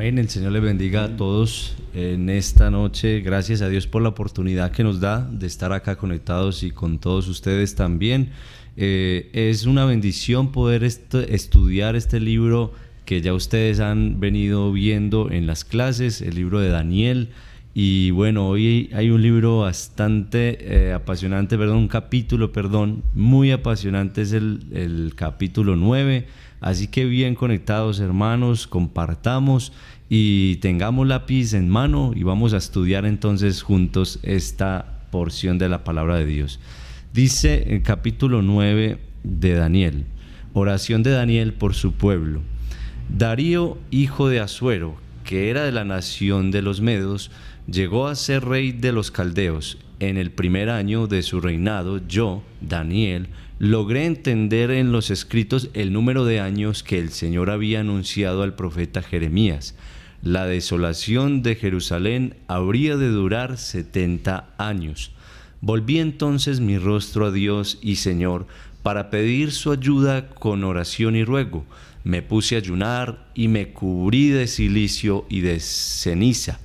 Amén, el Señor les bendiga a todos en esta noche. Gracias a Dios por la oportunidad que nos da de estar acá conectados y con todos ustedes también. Eh, es una bendición poder estudiar este libro que ya ustedes han venido viendo en las clases, el libro de Daniel. Y bueno, hoy hay un libro bastante eh, apasionante, perdón, un capítulo, perdón, muy apasionante, es el, el capítulo 9 Así que bien conectados hermanos, compartamos y tengamos lápiz en mano y vamos a estudiar entonces juntos esta porción de la palabra de Dios. Dice el capítulo 9 de Daniel, oración de Daniel por su pueblo. Darío, hijo de Asuero, que era de la nación de los Medos, llegó a ser rey de los caldeos. En el primer año de su reinado, yo, Daniel, logré entender en los escritos el número de años que el Señor había anunciado al profeta Jeremías. La desolación de Jerusalén habría de durar setenta años. Volví entonces mi rostro a Dios y Señor para pedir su ayuda con oración y ruego. Me puse a ayunar y me cubrí de silicio y de ceniza.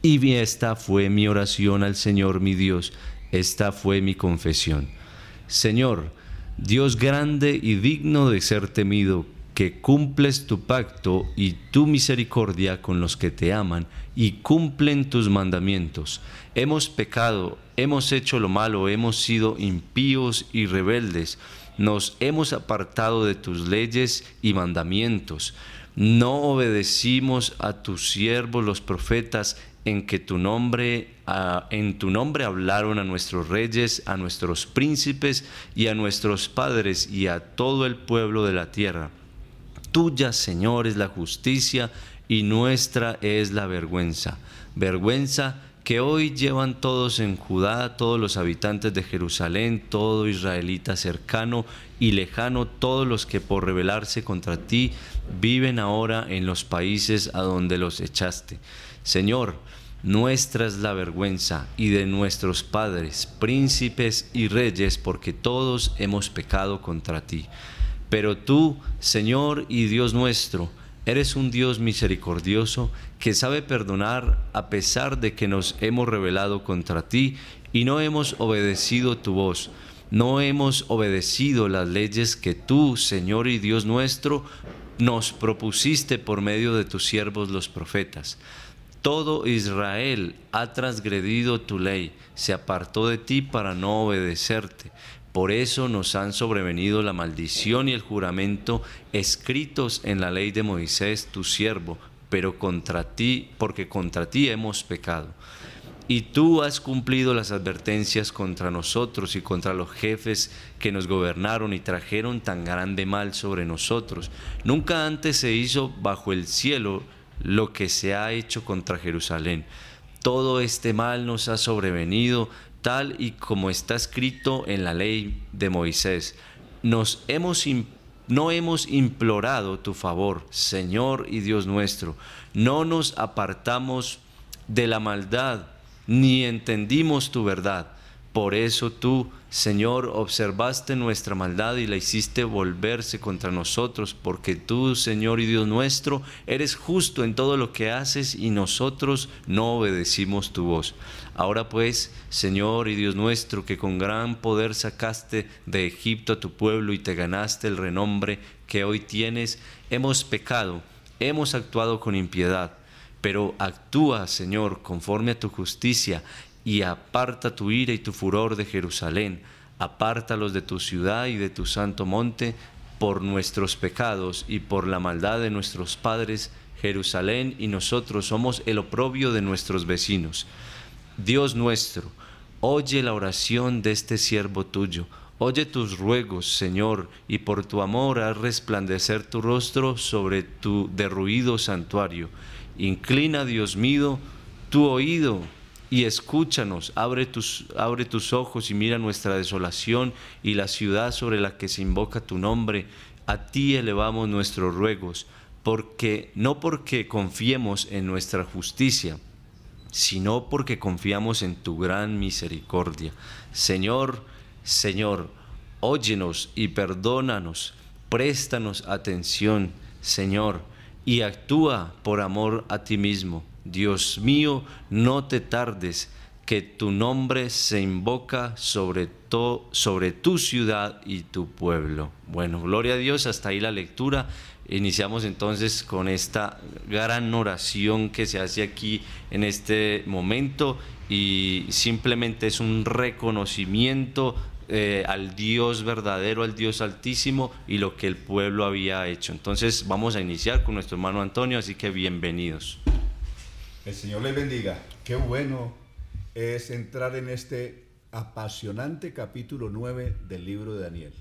Y esta fue mi oración al Señor mi Dios, esta fue mi confesión. Señor, Dios grande y digno de ser temido, que cumples tu pacto y tu misericordia con los que te aman y cumplen tus mandamientos. Hemos pecado, hemos hecho lo malo, hemos sido impíos y rebeldes, nos hemos apartado de tus leyes y mandamientos. No obedecimos a tus siervos los profetas en que tu nombre, en tu nombre hablaron a nuestros reyes, a nuestros príncipes y a nuestros padres y a todo el pueblo de la tierra. Tuya, Señor, es la justicia y nuestra es la vergüenza. Vergüenza que hoy llevan todos en Judá, todos los habitantes de Jerusalén, todo israelita cercano y lejano, todos los que por rebelarse contra ti viven ahora en los países a donde los echaste. Señor, nuestra es la vergüenza y de nuestros padres, príncipes y reyes, porque todos hemos pecado contra ti. Pero tú, Señor y Dios nuestro, eres un Dios misericordioso que sabe perdonar a pesar de que nos hemos rebelado contra ti y no hemos obedecido tu voz. No hemos obedecido las leyes que tú, Señor y Dios nuestro, nos propusiste por medio de tus siervos los profetas. Todo Israel ha transgredido tu ley, se apartó de ti para no obedecerte. Por eso nos han sobrevenido la maldición y el juramento escritos en la ley de Moisés, tu siervo, pero contra ti, porque contra ti hemos pecado. Y tú has cumplido las advertencias contra nosotros y contra los jefes que nos gobernaron y trajeron tan grande mal sobre nosotros. Nunca antes se hizo bajo el cielo lo que se ha hecho contra Jerusalén. Todo este mal nos ha sobrevenido tal y como está escrito en la ley de Moisés. Nos hemos no hemos implorado tu favor, Señor y Dios nuestro. No nos apartamos de la maldad, ni entendimos tu verdad. Por eso tú, Señor, observaste nuestra maldad y la hiciste volverse contra nosotros, porque tú, Señor y Dios nuestro, eres justo en todo lo que haces y nosotros no obedecimos tu voz. Ahora pues, Señor y Dios nuestro, que con gran poder sacaste de Egipto a tu pueblo y te ganaste el renombre que hoy tienes, hemos pecado, hemos actuado con impiedad. Pero actúa, Señor, conforme a tu justicia y aparta tu ira y tu furor de Jerusalén, apártalos de tu ciudad y de tu santo monte por nuestros pecados y por la maldad de nuestros padres, Jerusalén y nosotros somos el oprobio de nuestros vecinos. Dios nuestro, oye la oración de este siervo tuyo, oye tus ruegos, Señor, y por tu amor haz resplandecer tu rostro sobre tu derruido santuario. Inclina, Dios mío, tu oído y escúchanos, abre tus, abre tus ojos y mira nuestra desolación y la ciudad sobre la que se invoca tu nombre. A ti elevamos nuestros ruegos, porque no porque confiemos en nuestra justicia, sino porque confiamos en tu gran misericordia. Señor, Señor, óyenos y perdónanos, préstanos atención, Señor, y actúa por amor a ti mismo. Dios mío, no te tardes, que tu nombre se invoca sobre, sobre tu ciudad y tu pueblo. Bueno, gloria a Dios, hasta ahí la lectura. Iniciamos entonces con esta gran oración que se hace aquí en este momento y simplemente es un reconocimiento eh, al Dios verdadero, al Dios altísimo y lo que el pueblo había hecho. Entonces vamos a iniciar con nuestro hermano Antonio, así que bienvenidos. El Señor les bendiga. Qué bueno es entrar en este apasionante capítulo 9 del libro de Daniel.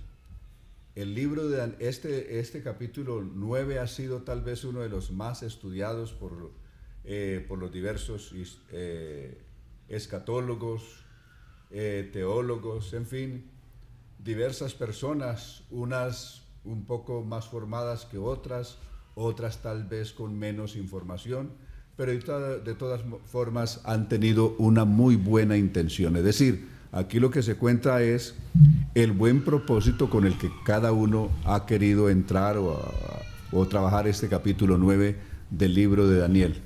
El libro de este, este capítulo 9 ha sido tal vez uno de los más estudiados por, eh, por los diversos eh, escatólogos, eh, teólogos, en fin, diversas personas, unas un poco más formadas que otras, otras tal vez con menos información, pero de todas formas han tenido una muy buena intención. Es decir, aquí lo que se cuenta es el buen propósito con el que cada uno ha querido entrar o, trabajar este capítulo 9 del libro de Daniel.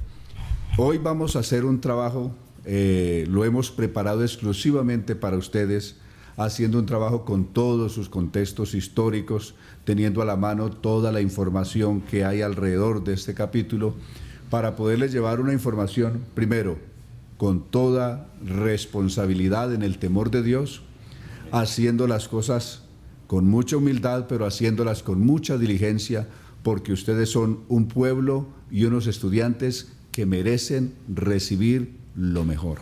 Hoy vamos a hacer un trabajo, eh, lo hemos preparado exclusivamente para ustedes, haciendo un trabajo con todos sus contextos históricos, teniendo a la mano toda la información que hay alrededor de este capítulo, para poderles llevar una información, primero, con toda responsabilidad en el temor de Dios, haciendo las cosas con mucha humildad, pero haciéndolas con mucha diligencia, porque ustedes son un pueblo y unos estudiantes que merecen recibir lo mejor.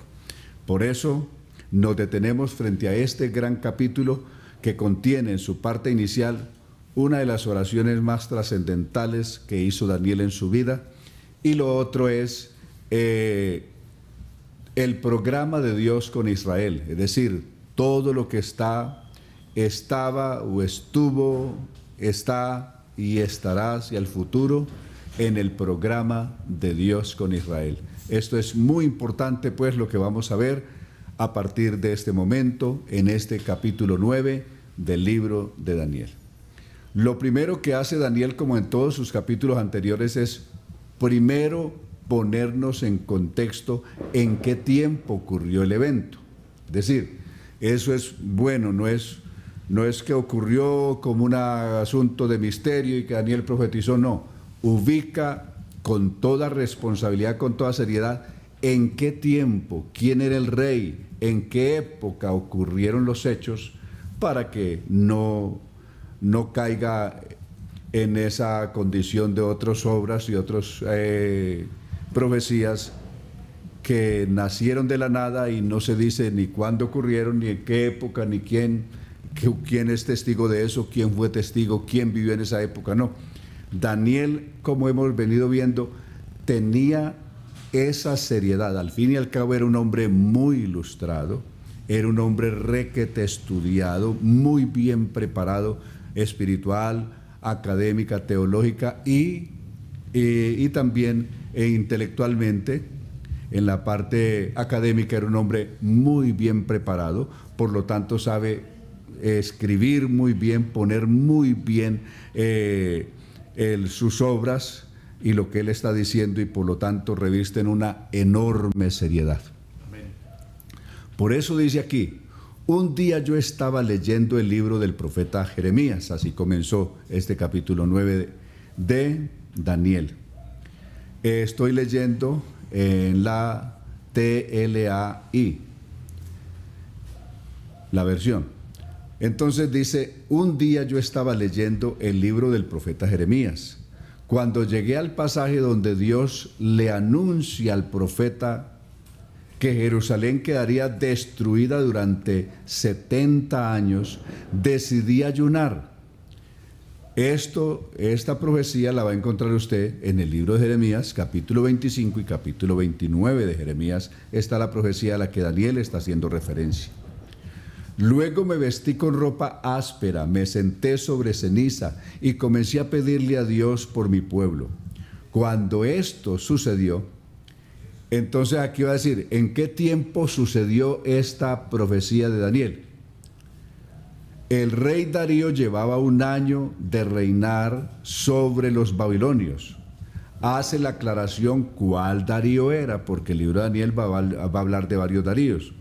Por eso nos detenemos frente a este gran capítulo que contiene en su parte inicial una de las oraciones más trascendentales que hizo Daniel en su vida, y lo otro es eh, el programa de Dios con Israel, es decir, todo lo que está, estaba o estuvo, está y estará hacia el futuro en el programa de Dios con Israel. Esto es muy importante, pues, lo que vamos a ver a partir de este momento en este capítulo 9 del libro de Daniel. Lo primero que hace Daniel, como en todos sus capítulos anteriores, es primero ponernos en contexto en qué tiempo ocurrió el evento. Es decir, eso es bueno, no es, no es que ocurrió como un asunto de misterio y que Daniel profetizó, no. Ubica con toda responsabilidad, con toda seriedad, en qué tiempo, quién era el rey, en qué época ocurrieron los hechos, para que no, no caiga en esa condición de otras obras y otras eh, profecías que nacieron de la nada y no se dice ni cuándo ocurrieron, ni en qué época, ni quién, quién es testigo de eso, quién fue testigo, quién vivió en esa época. No. Daniel, como hemos venido viendo, tenía esa seriedad. Al fin y al cabo era un hombre muy ilustrado, era un hombre requete estudiado, muy bien preparado espiritual, académica, teológica y, y también e intelectualmente en la parte académica era un hombre muy bien preparado, por lo tanto sabe escribir muy bien, poner muy bien eh, sus obras y lo que él está diciendo y por lo tanto revisten una enorme seriedad. Por eso dice aquí, un día yo estaba leyendo el libro del profeta Jeremías, así comenzó este capítulo 9 de Daniel. Estoy leyendo en la TLAI, la versión. Entonces dice, un día yo estaba leyendo el libro del profeta Jeremías, cuando llegué al pasaje donde Dios le anuncia al profeta que Jerusalén quedaría destruida durante 70 años, decidí ayunar esto, esta profecía la va a encontrar usted en el libro de Jeremías, capítulo 25 y capítulo 29 de Jeremías. Está la profecía a la que Daniel está haciendo referencia. Luego me vestí con ropa áspera, me senté sobre ceniza y comencé a pedirle a Dios por mi pueblo. Cuando esto sucedió, entonces aquí va a decir, ¿en qué tiempo sucedió esta profecía de Daniel? El rey Darío llevaba un año de reinar sobre los babilonios. hace la aclaración cuál Darío era, porque el libro de Daniel va a, hablar de varios Daríos.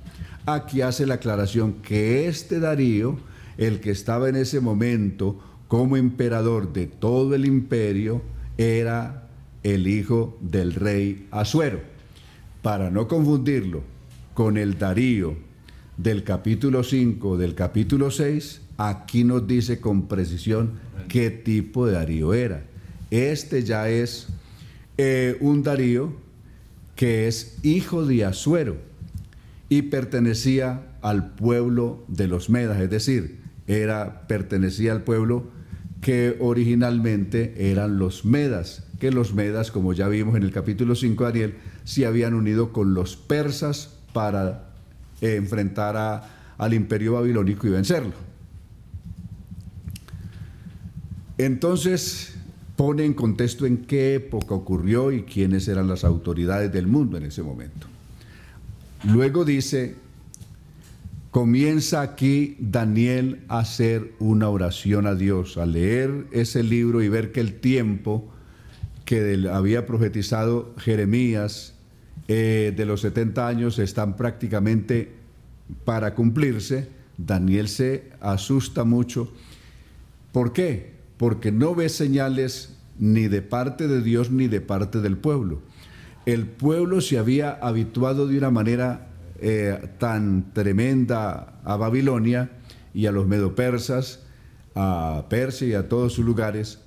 Aquí hace la aclaración que este Darío, el que estaba en ese momento como emperador de todo el imperio, era el hijo del rey Asuero. Para no confundirlo con el Darío del capítulo 5, del capítulo 6, aquí nos dice con precisión qué tipo de Darío era. Este ya es eh, un Darío que es hijo de Asuero y pertenecía al pueblo de los Medas, es decir, era, pertenecía al pueblo que originalmente eran los Medas, que los Medas, como ya vimos en el capítulo 5 de Daniel, se habían unido con los persas para eh, enfrentar al imperio babilónico y vencerlo. Entonces, pone en contexto en qué época ocurrió y quiénes eran las autoridades del mundo en ese momento. Luego dice, comienza aquí Daniel a hacer una oración a Dios, a leer ese libro y ver que el tiempo que había profetizado Jeremías eh, de los 70 años están prácticamente para cumplirse. Daniel se asusta mucho. ¿Por qué? porque no ve señales ni de parte de Dios ni de parte del pueblo. El pueblo se había habituado de una manera eh, tan tremenda a Babilonia y a los medopersas, a Persia y a todos sus lugares,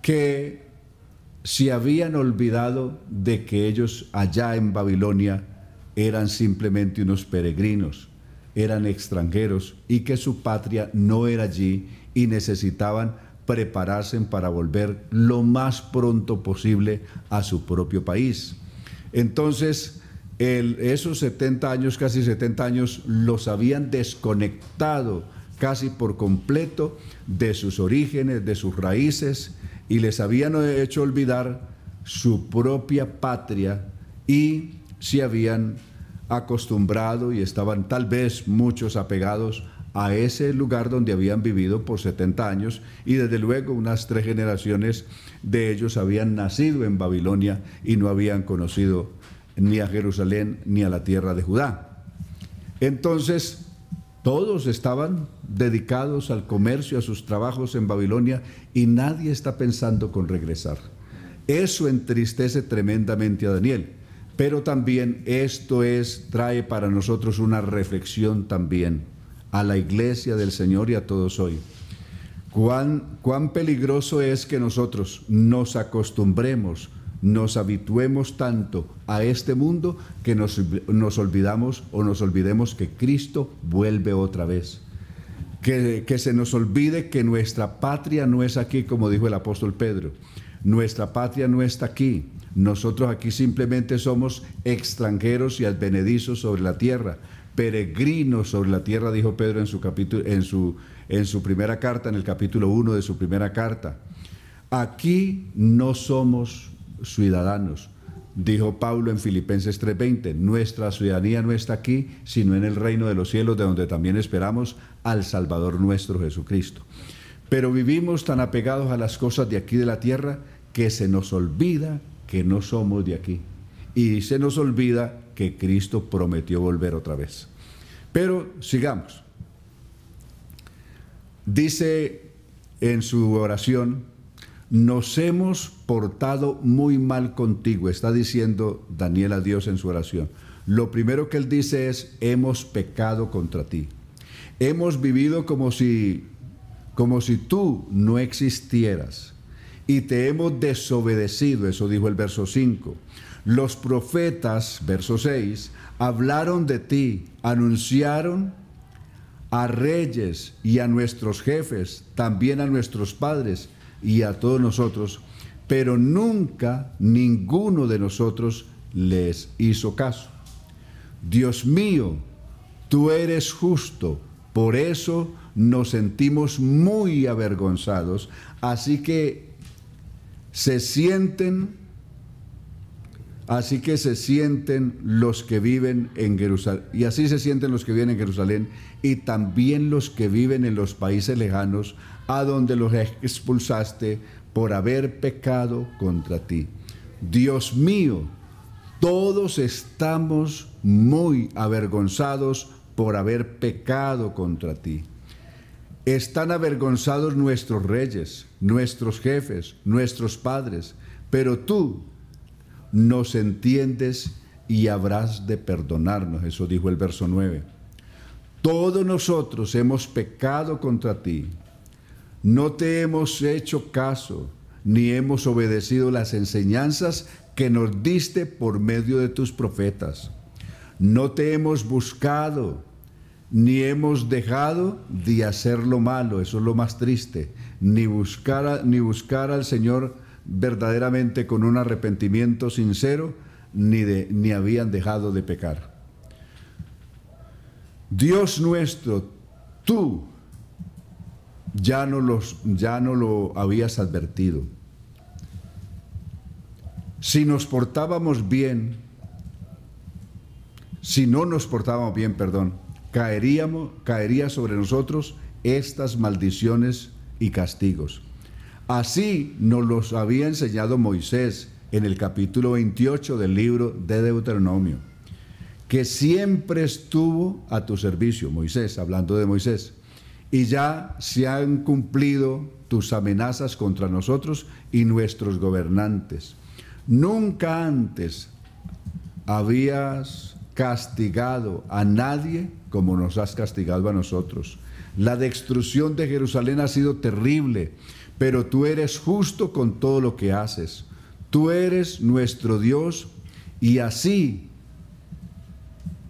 que se habían olvidado de que ellos allá en Babilonia eran simplemente unos peregrinos, eran extranjeros y que su patria no era allí y necesitaban prepararse para volver lo más pronto posible a su propio país. Entonces, esos 70 años, casi 70 años, los habían desconectado casi por completo de sus orígenes, de sus raíces, y les habían hecho olvidar su propia patria y se habían acostumbrado y estaban tal vez muchos apegados a ese lugar donde habían vivido por 70 años y desde luego unas tres generaciones de ellos habían nacido en Babilonia y no habían conocido ni a Jerusalén ni a la tierra de Judá. Entonces, todos estaban dedicados al comercio, a sus trabajos en Babilonia y nadie está pensando con regresar. Eso entristece tremendamente a Daniel, pero también esto es trae para nosotros una reflexión también a la iglesia del Señor y a todos hoy. Cuán, cuán peligroso es que nosotros nos acostumbremos, nos habituemos tanto a este mundo que nos, nos olvidamos o nos olvidemos que Cristo vuelve otra vez. Que, que se nos olvide que nuestra patria no es aquí, como dijo el apóstol Pedro. Nuestra patria no está aquí. Nosotros aquí simplemente somos extranjeros y advenedizos sobre la tierra peregrinos sobre la tierra, dijo Pedro en su, capítulo, en su, en su primera carta, en el capítulo 1 de su primera carta. Aquí no somos ciudadanos, dijo Pablo en Filipenses 3:20. Nuestra ciudadanía no está aquí, sino en el reino de los cielos, de donde también esperamos al Salvador nuestro Jesucristo. Pero vivimos tan apegados a las cosas de aquí de la tierra que se nos olvida que no somos de aquí. Y se nos olvida que Cristo prometió volver otra vez. Pero sigamos. Dice en su oración, nos hemos portado muy mal contigo, está diciendo Daniel a Dios en su oración. Lo primero que él dice es, hemos pecado contra ti. Hemos vivido como si, como si tú no existieras y te hemos desobedecido, eso dijo el verso 5. Los profetas, verso 6, hablaron de ti, anunciaron a reyes y a nuestros jefes, también a nuestros padres y a todos nosotros, pero nunca ninguno de nosotros les hizo caso. Dios mío, tú eres justo, por eso nos sentimos muy avergonzados, así que se sienten Así que se sienten los que viven en Jerusalén, y así se sienten los que viven en Jerusalén, y también los que viven en los países lejanos, a donde los expulsaste por haber pecado contra ti. Dios mío, todos estamos muy avergonzados por haber pecado contra ti. Están avergonzados nuestros reyes, nuestros jefes, nuestros padres, pero tú nos entiendes y habrás de perdonarnos. Eso dijo el verso 9. Todos nosotros hemos pecado contra ti. No te hemos hecho caso, ni hemos obedecido las enseñanzas que nos diste por medio de tus profetas. No te hemos buscado, ni hemos dejado de hacer lo malo, eso es lo más triste, ni buscar, ni buscar al Señor verdaderamente con un arrepentimiento sincero, ni, ni habían dejado de pecar. Dios nuestro, tú ya no, los, ya no lo habías advertido. Si nos portábamos bien, si no nos portábamos bien, perdón, caeríamos, caería sobre nosotros estas maldiciones y castigos. Así nos los había enseñado Moisés en el capítulo 28 del libro de Deuteronomio, que siempre estuvo a tu servicio, Moisés, hablando de Moisés, y ya se han cumplido tus amenazas contra nosotros y nuestros gobernantes. Nunca antes habías castigado a nadie como nos has castigado a nosotros. La destrucción de Jerusalén ha sido terrible, pero tú eres justo con todo lo que haces. Tú eres nuestro Dios y así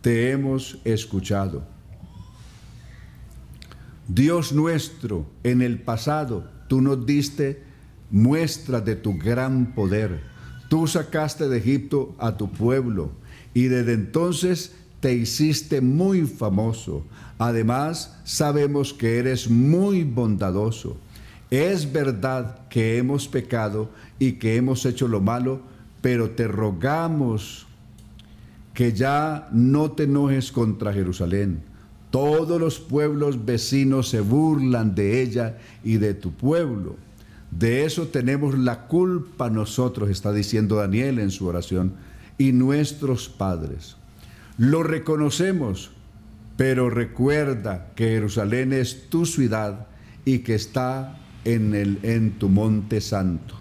te hemos escuchado. Dios nuestro, en el pasado tú nos diste muestra de tu gran poder. Tú sacaste de Egipto a tu pueblo y desde entonces te hiciste muy famoso. Además, sabemos que eres muy bondadoso. Es verdad que hemos pecado y que hemos hecho lo malo, pero te rogamos que ya no te enojes contra Jerusalén. Todos los pueblos vecinos se burlan de ella y de tu pueblo. De eso tenemos la culpa nosotros, está diciendo Daniel en su oración y nuestros padres. Lo reconocemos, pero recuerda que Jerusalén es tu ciudad y que está en, el, en tu monte santo.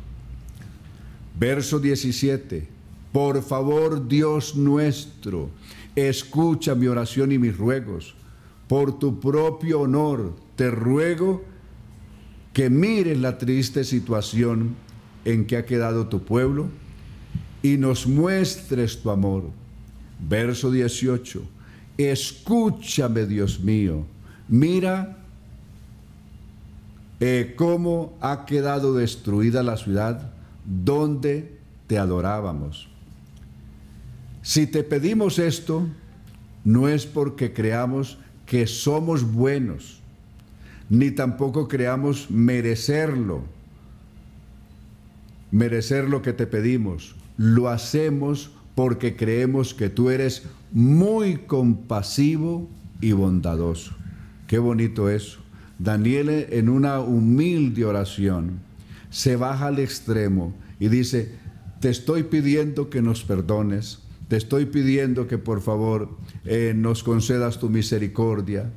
Verso 17. Por favor, Dios nuestro, escucha mi oración y mis ruegos. Por tu propio honor, te ruego que mires la triste situación en que ha quedado tu pueblo y nos muestres tu amor. Verso 18. Escúchame, Dios mío. Mira eh, cómo ha quedado destruida la ciudad donde te adorábamos. Si te pedimos esto, no es porque creamos que somos buenos, ni tampoco creamos merecerlo, merecer lo que te pedimos lo hacemos porque creemos que tú eres muy compasivo y bondadoso. Qué bonito eso. Daniel en una humilde oración se baja al extremo y dice, te estoy pidiendo que nos perdones, te estoy pidiendo que por favor eh, nos concedas tu misericordia,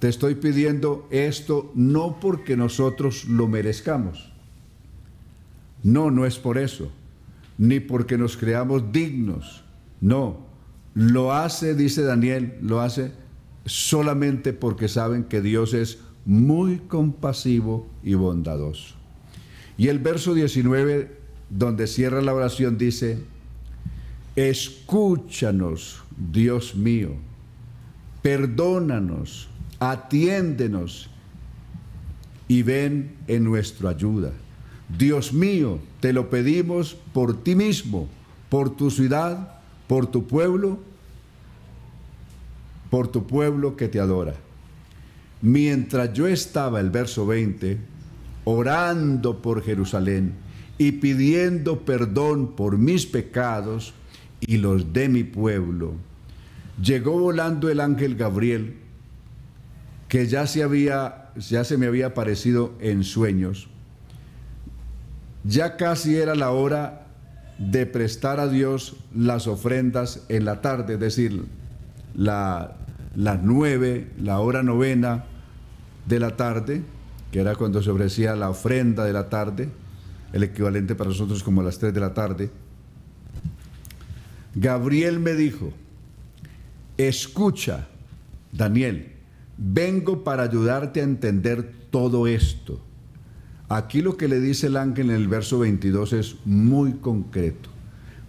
te estoy pidiendo esto no porque nosotros lo merezcamos. No, no es por eso ni porque nos creamos dignos. No, lo hace, dice Daniel, lo hace solamente porque saben que Dios es muy compasivo y bondadoso. Y el verso 19, donde cierra la oración, dice, escúchanos, Dios mío, perdónanos, atiéndenos y ven en nuestra ayuda. Dios mío, te lo pedimos por ti mismo, por tu ciudad, por tu pueblo, por tu pueblo que te adora. Mientras yo estaba, el verso 20, orando por Jerusalén y pidiendo perdón por mis pecados y los de mi pueblo, llegó volando el ángel Gabriel, que ya se, había, ya se me había aparecido en sueños. Ya casi era la hora de prestar a Dios las ofrendas en la tarde, es decir, la, las nueve, la hora novena de la tarde, que era cuando se ofrecía la ofrenda de la tarde, el equivalente para nosotros como las tres de la tarde, Gabriel me dijo, escucha, Daniel, vengo para ayudarte a entender todo esto. Aquí lo que le dice el ángel en el verso 22 es muy concreto.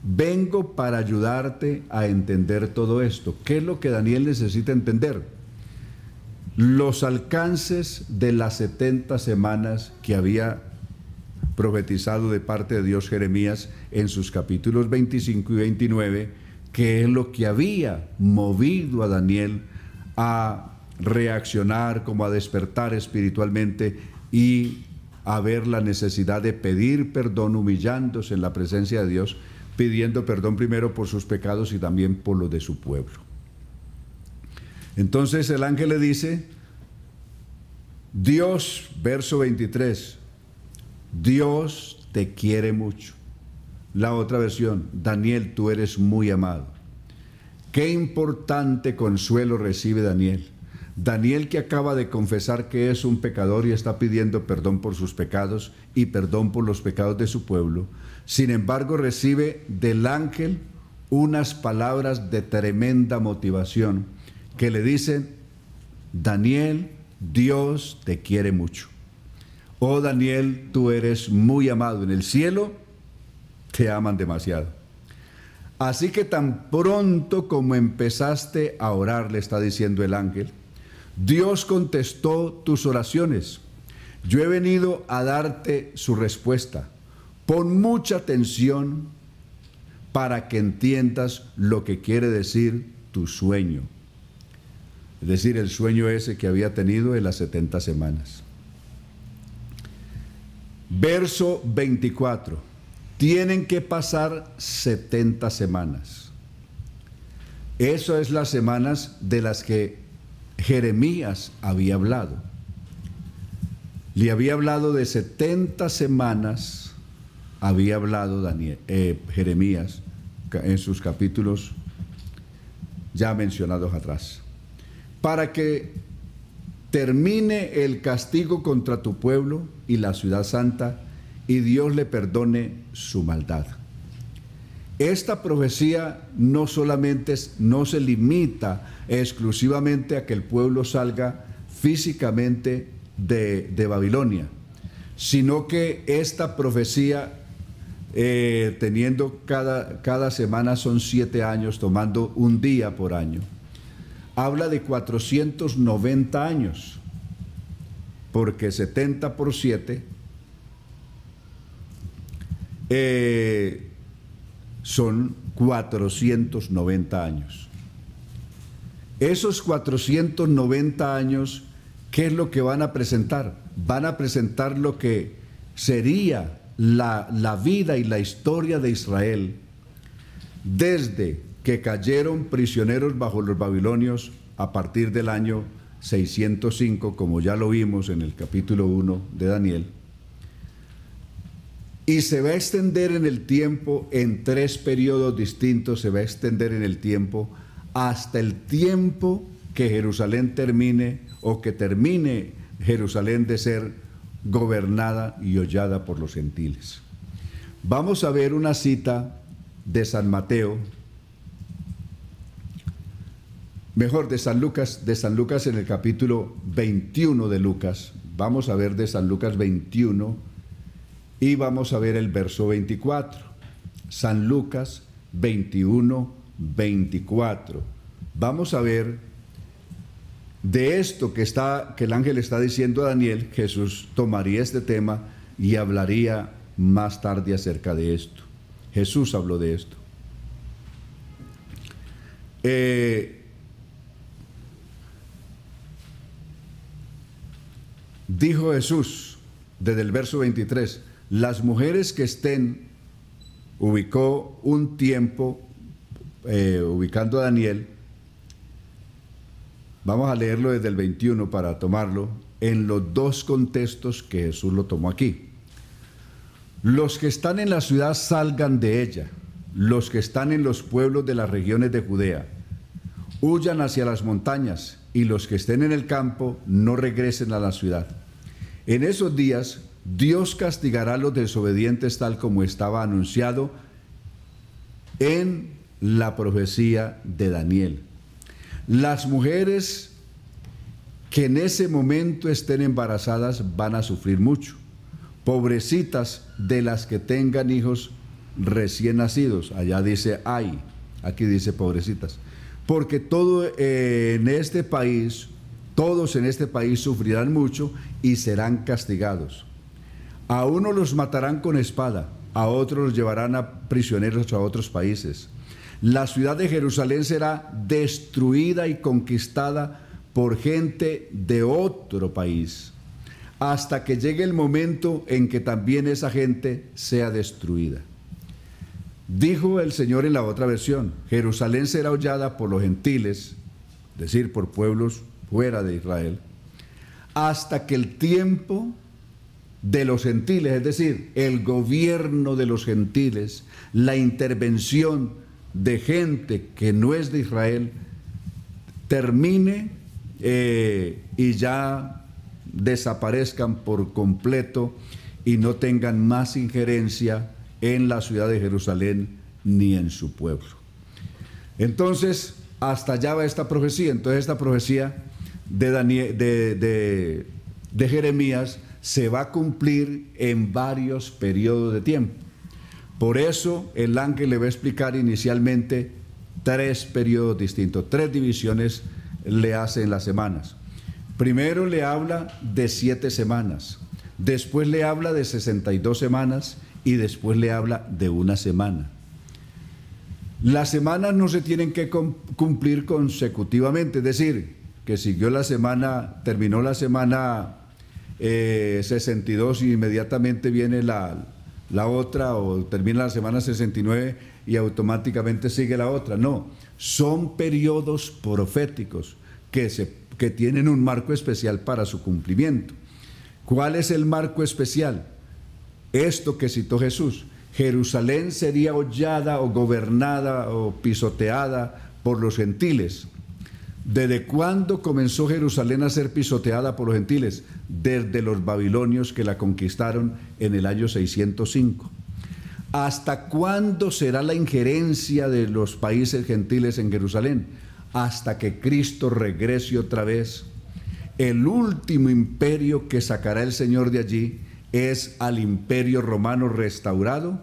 Vengo para ayudarte a entender todo esto. ¿Qué es lo que Daniel necesita entender? Los alcances de las 70 semanas que había profetizado de parte de Dios Jeremías en sus capítulos 25 y 29, que es lo que había movido a Daniel a reaccionar, como a despertar espiritualmente y a ver la necesidad de pedir perdón humillándose en la presencia de Dios, pidiendo perdón primero por sus pecados y también por los de su pueblo. Entonces el ángel le dice, Dios, verso 23, Dios te quiere mucho. La otra versión, Daniel, tú eres muy amado. Qué importante consuelo recibe Daniel. Daniel que acaba de confesar que es un pecador y está pidiendo perdón por sus pecados y perdón por los pecados de su pueblo, sin embargo recibe del ángel unas palabras de tremenda motivación que le dicen, Daniel, Dios te quiere mucho. Oh Daniel, tú eres muy amado en el cielo, te aman demasiado. Así que tan pronto como empezaste a orar, le está diciendo el ángel, Dios contestó tus oraciones. Yo he venido a darte su respuesta. Pon mucha atención para que entiendas lo que quiere decir tu sueño. Es decir, el sueño ese que había tenido en las 70 semanas. Verso 24. Tienen que pasar 70 semanas. Eso es las semanas de las que Jeremías había hablado. Le había hablado de 70 semanas, había hablado eh, Jeremías en sus capítulos ya mencionados atrás, para que termine el castigo contra tu pueblo y la ciudad santa y Dios le perdone su maldad. Esta profecía no solamente no se limita exclusivamente a que el pueblo salga físicamente de, Babilonia, sino que esta profecía, eh, teniendo cada, cada semana son siete años, tomando un día por año, habla de 490 años, porque 70 por 7 eh, son 490 años. Esos 490 años, ¿qué es lo que van a presentar? Van a presentar lo que sería la, la vida y la historia de Israel desde que cayeron prisioneros bajo los babilonios a partir del año 605, como ya lo vimos en el capítulo 1 de Daniel, y se va a extender en el tiempo, en tres periodos distintos, se va a extender en el tiempo hasta el tiempo que Jerusalén termine o que termine Jerusalén de ser gobernada y hollada por los gentiles. Vamos a ver una cita de San Mateo, mejor de San Lucas, de San Lucas en el capítulo 21 de Lucas. Vamos a ver de San Lucas 21 y vamos a ver el verso 24. San Lucas 21, 24. Vamos a ver de esto que, está, que el ángel está diciendo a Daniel, Jesús tomaría este tema y hablaría más tarde acerca de esto. Jesús habló de esto. Eh, dijo Jesús desde el verso 23, las mujeres que estén, ubicó un tiempo, eh, ubicando a Daniel, vamos a leerlo desde el 21 para tomarlo, en los dos contextos que Jesús lo tomó aquí. Los que están en la ciudad salgan de ella, los que están en los pueblos de las regiones de Judea, huyan hacia las montañas, y los que estén en el campo no regresen a la ciudad. En esos días Dios castigará a los desobedientes tal como estaba anunciado en la profecía de Daniel. Las mujeres que en ese momento estén embarazadas van a sufrir mucho. Pobrecitas de las que tengan hijos recién nacidos. Allá dice ay, aquí dice pobrecitas. Porque todo eh, en este país, todos en este país sufrirán mucho y serán castigados. A unos los matarán con espada, a otros los llevarán a prisioneros a otros países. La ciudad de Jerusalén será destruida y conquistada por gente de otro país, hasta que llegue el momento en que también esa gente sea destruida. Dijo el Señor en la otra versión, Jerusalén será hollada por los gentiles, es decir, por pueblos fuera de Israel, hasta que el tiempo de los gentiles, es decir, el gobierno de los gentiles, la intervención de gente que no es de Israel, termine eh, y ya desaparezcan por completo y no tengan más injerencia en la ciudad de Jerusalén ni en su pueblo. Entonces, hasta allá va esta profecía. Entonces, esta profecía de, Jeremías se va a cumplir en varios periodos de tiempo. Por eso el ángel le va a explicar inicialmente tres periodos distintos, tres divisiones le hace en las semanas. Primero le habla de siete semanas, después le habla de 62 semanas y después le habla de una semana. Las semanas no se tienen que cumplir consecutivamente, es decir, que siguió la semana, terminó la semana 62 eh, y inmediatamente viene la, la otra o termina la semana 69 y automáticamente sigue la otra. No, son periodos proféticos que, se, que tienen un marco especial para su cumplimiento. ¿Cuál es el marco especial? Esto que citó Jesús. Jerusalén sería hollada o gobernada o pisoteada por los gentiles. ¿Desde cuándo comenzó Jerusalén a ser pisoteada por los gentiles? Desde los babilonios que la conquistaron en el año 605. ¿Hasta cuándo será la injerencia de los países gentiles en Jerusalén? Hasta que Cristo regrese otra vez. El último imperio que sacará el Señor de allí es al imperio romano restaurado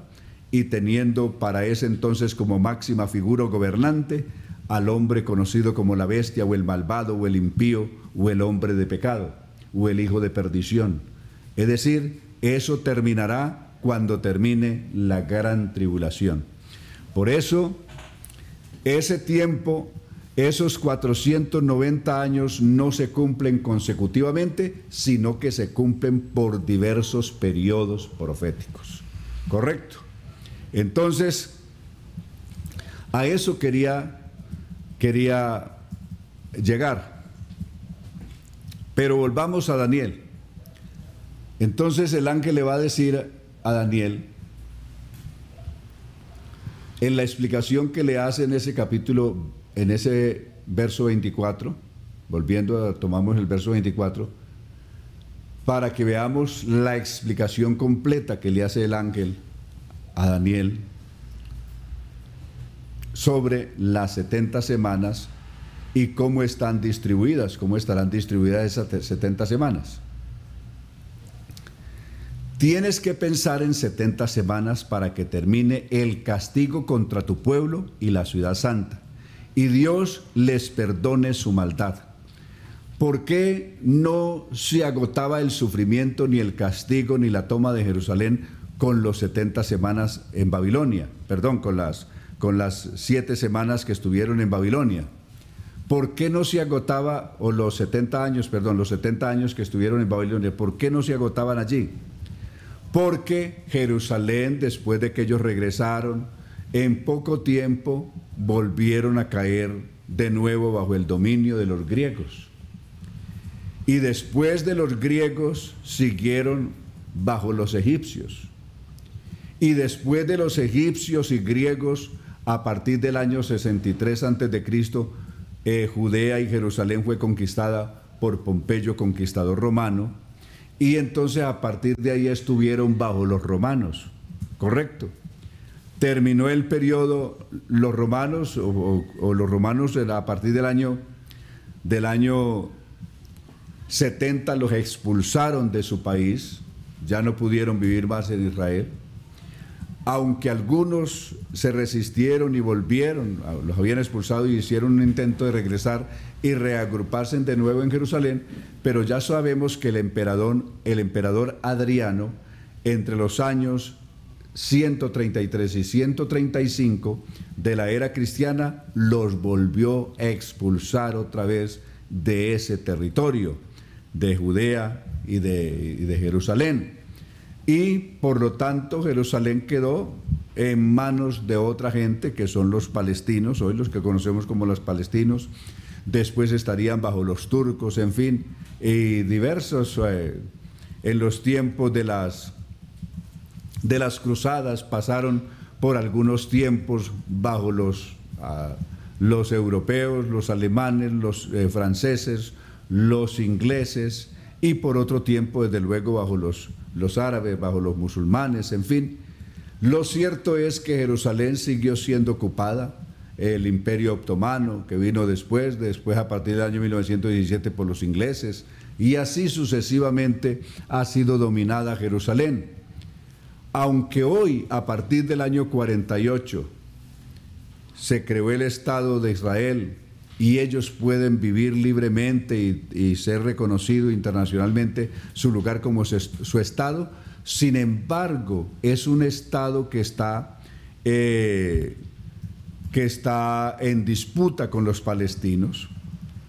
y teniendo para ese entonces como máxima figura gobernante al hombre conocido como la bestia o el malvado o el impío o el hombre de pecado o el hijo de perdición. Es decir, eso terminará cuando termine la gran tribulación. Por eso, ese tiempo esos 490 años no se cumplen consecutivamente, sino que se cumplen por diversos periodos proféticos. ¿Correcto? Entonces, a eso quería, quería llegar. Pero volvamos a Daniel. Entonces el ángel le va a decir a Daniel, en la explicación que le hace en ese capítulo en ese verso 24, volviendo a, tomamos el verso 24, para que veamos la explicación completa que le hace el ángel a Daniel sobre las 70 semanas y cómo están distribuidas, cómo estarán distribuidas esas 70 semanas. Tienes que pensar en 70 semanas para que termine el castigo contra tu pueblo y la ciudad santa y Dios les perdone su maldad. ¿Por qué no se agotaba el sufrimiento, ni el castigo, ni la toma de Jerusalén con los 70 semanas en Babilonia? Perdón, con las, con las siete semanas que estuvieron en Babilonia. ¿Por qué no se agotaba, o los 70 años, perdón, los 70 años que estuvieron en Babilonia, por qué no se agotaban allí? Porque Jerusalén, después de que ellos regresaron, en poco tiempo volvieron a caer de nuevo bajo el dominio de los griegos. Y después de los griegos siguieron bajo los egipcios. Y después de los egipcios y griegos, a partir del año 63 a.C., eh, Judea y Jerusalén fue conquistada por Pompeyo, conquistador romano, y entonces a partir de ahí estuvieron bajo los romanos, ¿correcto? Terminó el periodo, los romanos, o, los romanos a partir del año, del año 70 los expulsaron de su país, ya no pudieron vivir más en Israel aunque algunos se resistieron y volvieron, los habían expulsado y hicieron un intento de regresar y reagruparse de nuevo en Jerusalén, pero ya sabemos que el emperador, el emperador Adriano, entre los años 133 y 135 de la era cristiana, los volvió a expulsar otra vez de ese territorio, de Judea y de, y de Jerusalén y por lo tanto Jerusalén quedó en manos de otra gente que son los palestinos, hoy los que conocemos como los palestinos, después estarían bajo los turcos, en fin, y diversos eh, en los tiempos de las, de las cruzadas pasaron por algunos tiempos bajo los, ah, los europeos, los alemanes, los eh, franceses, los ingleses y por otro tiempo desde luego bajo los los árabes, bajo los musulmanes, en fin. Lo cierto es que Jerusalén siguió siendo ocupada, el imperio otomano que vino después, después a partir del año 1917 por los ingleses, y así sucesivamente ha sido dominada Jerusalén. Aunque hoy, a partir del año 48, se creó el Estado de Israel y ellos pueden vivir libremente y, ser reconocido internacionalmente su lugar como su, Estado. Sin embargo, es un Estado que está, eh, que está en disputa con los palestinos,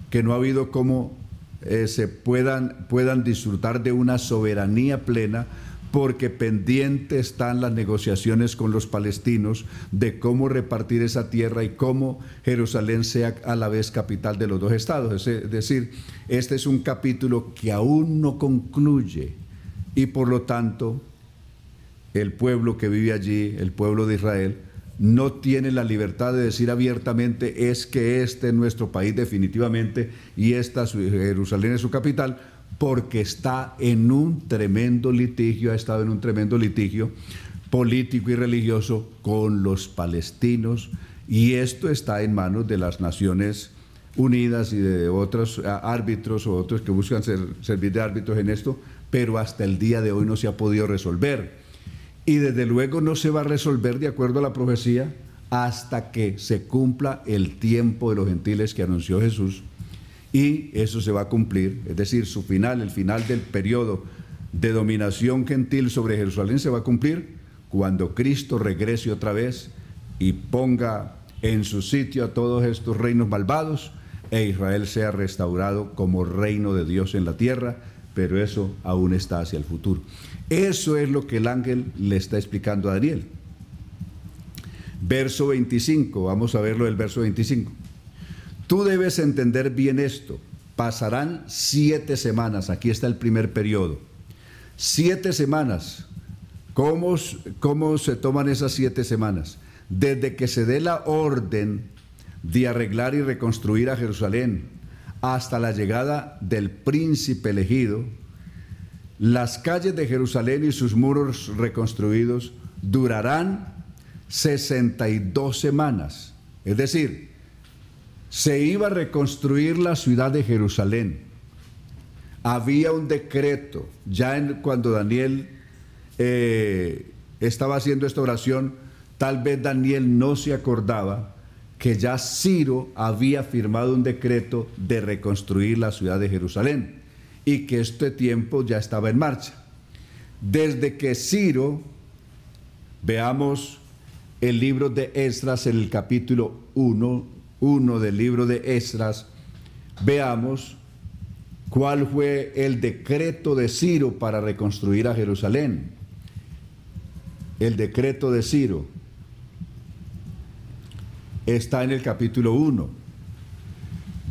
que no ha habido cómo eh, se puedan, puedan disfrutar de una soberanía plena porque pendiente están las negociaciones con los palestinos de cómo repartir esa tierra y cómo Jerusalén sea a la vez capital de los dos estados. Es decir, este es un capítulo que aún no concluye y por lo tanto el pueblo que vive allí, el pueblo de Israel, no tiene la libertad de decir abiertamente es que este es nuestro país definitivamente y esta Jerusalén es su capital, porque está en un tremendo litigio, ha estado en un tremendo litigio político y religioso con los palestinos y esto está en manos de las Naciones Unidas y de otros árbitros o otros que buscan servir de árbitros en esto, pero hasta el día de hoy no se ha podido resolver. Y desde luego no se va a resolver de acuerdo a la profecía hasta que se cumpla el tiempo de los gentiles que anunció Jesús y eso se va a cumplir, es decir, su final, el final del periodo de dominación gentil sobre Jerusalén se va a cumplir cuando Cristo regrese otra vez y ponga en su sitio a todos estos reinos malvados e Israel sea restaurado como reino de Dios en la tierra, pero eso aún está hacia el futuro. Eso es lo que el ángel le está explicando a Daniel. Verso 25, vamos a verlo del verso 25. Tú debes entender bien esto. Pasarán siete semanas. Aquí está el primer periodo. Siete semanas. ¿Cómo, ¿Cómo, se toman esas siete semanas? Desde que se dé la orden de arreglar y reconstruir a Jerusalén hasta la llegada del príncipe elegido, las calles de Jerusalén y sus muros reconstruidos durarán 62 semanas. Es decir, se iba a reconstruir la ciudad de Jerusalén. Había un decreto, ya cuando Daniel eh, estaba haciendo esta oración, tal vez Daniel no se acordaba que ya Ciro había firmado un decreto de reconstruir la ciudad de Jerusalén y que este tiempo ya estaba en marcha. Desde que Ciro, veamos el libro de Esdras en el capítulo 1, 1 del libro de Esdras, veamos cuál fue el decreto de Ciro para reconstruir a Jerusalén. El decreto de Ciro está en el capítulo 1.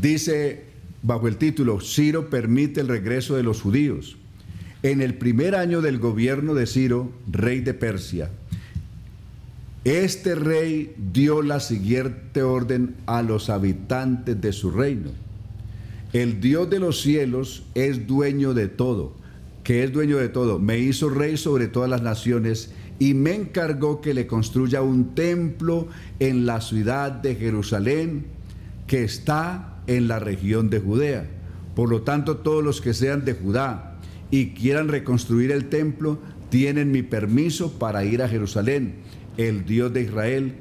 Dice bajo el título, Ciro permite el regreso de los judíos. En el primer año del gobierno de Ciro, rey de Persia, Este rey dio la siguiente orden a los habitantes de su reino. El Dios de los cielos es dueño de todo, que es dueño de todo. Me hizo rey sobre todas las naciones y me encargó que le construya un templo en la ciudad de Jerusalén, que está en la región de Judea. Por lo tanto, todos los que sean de Judá y quieran reconstruir el templo, tienen mi permiso para ir a Jerusalén. El Dios de Israel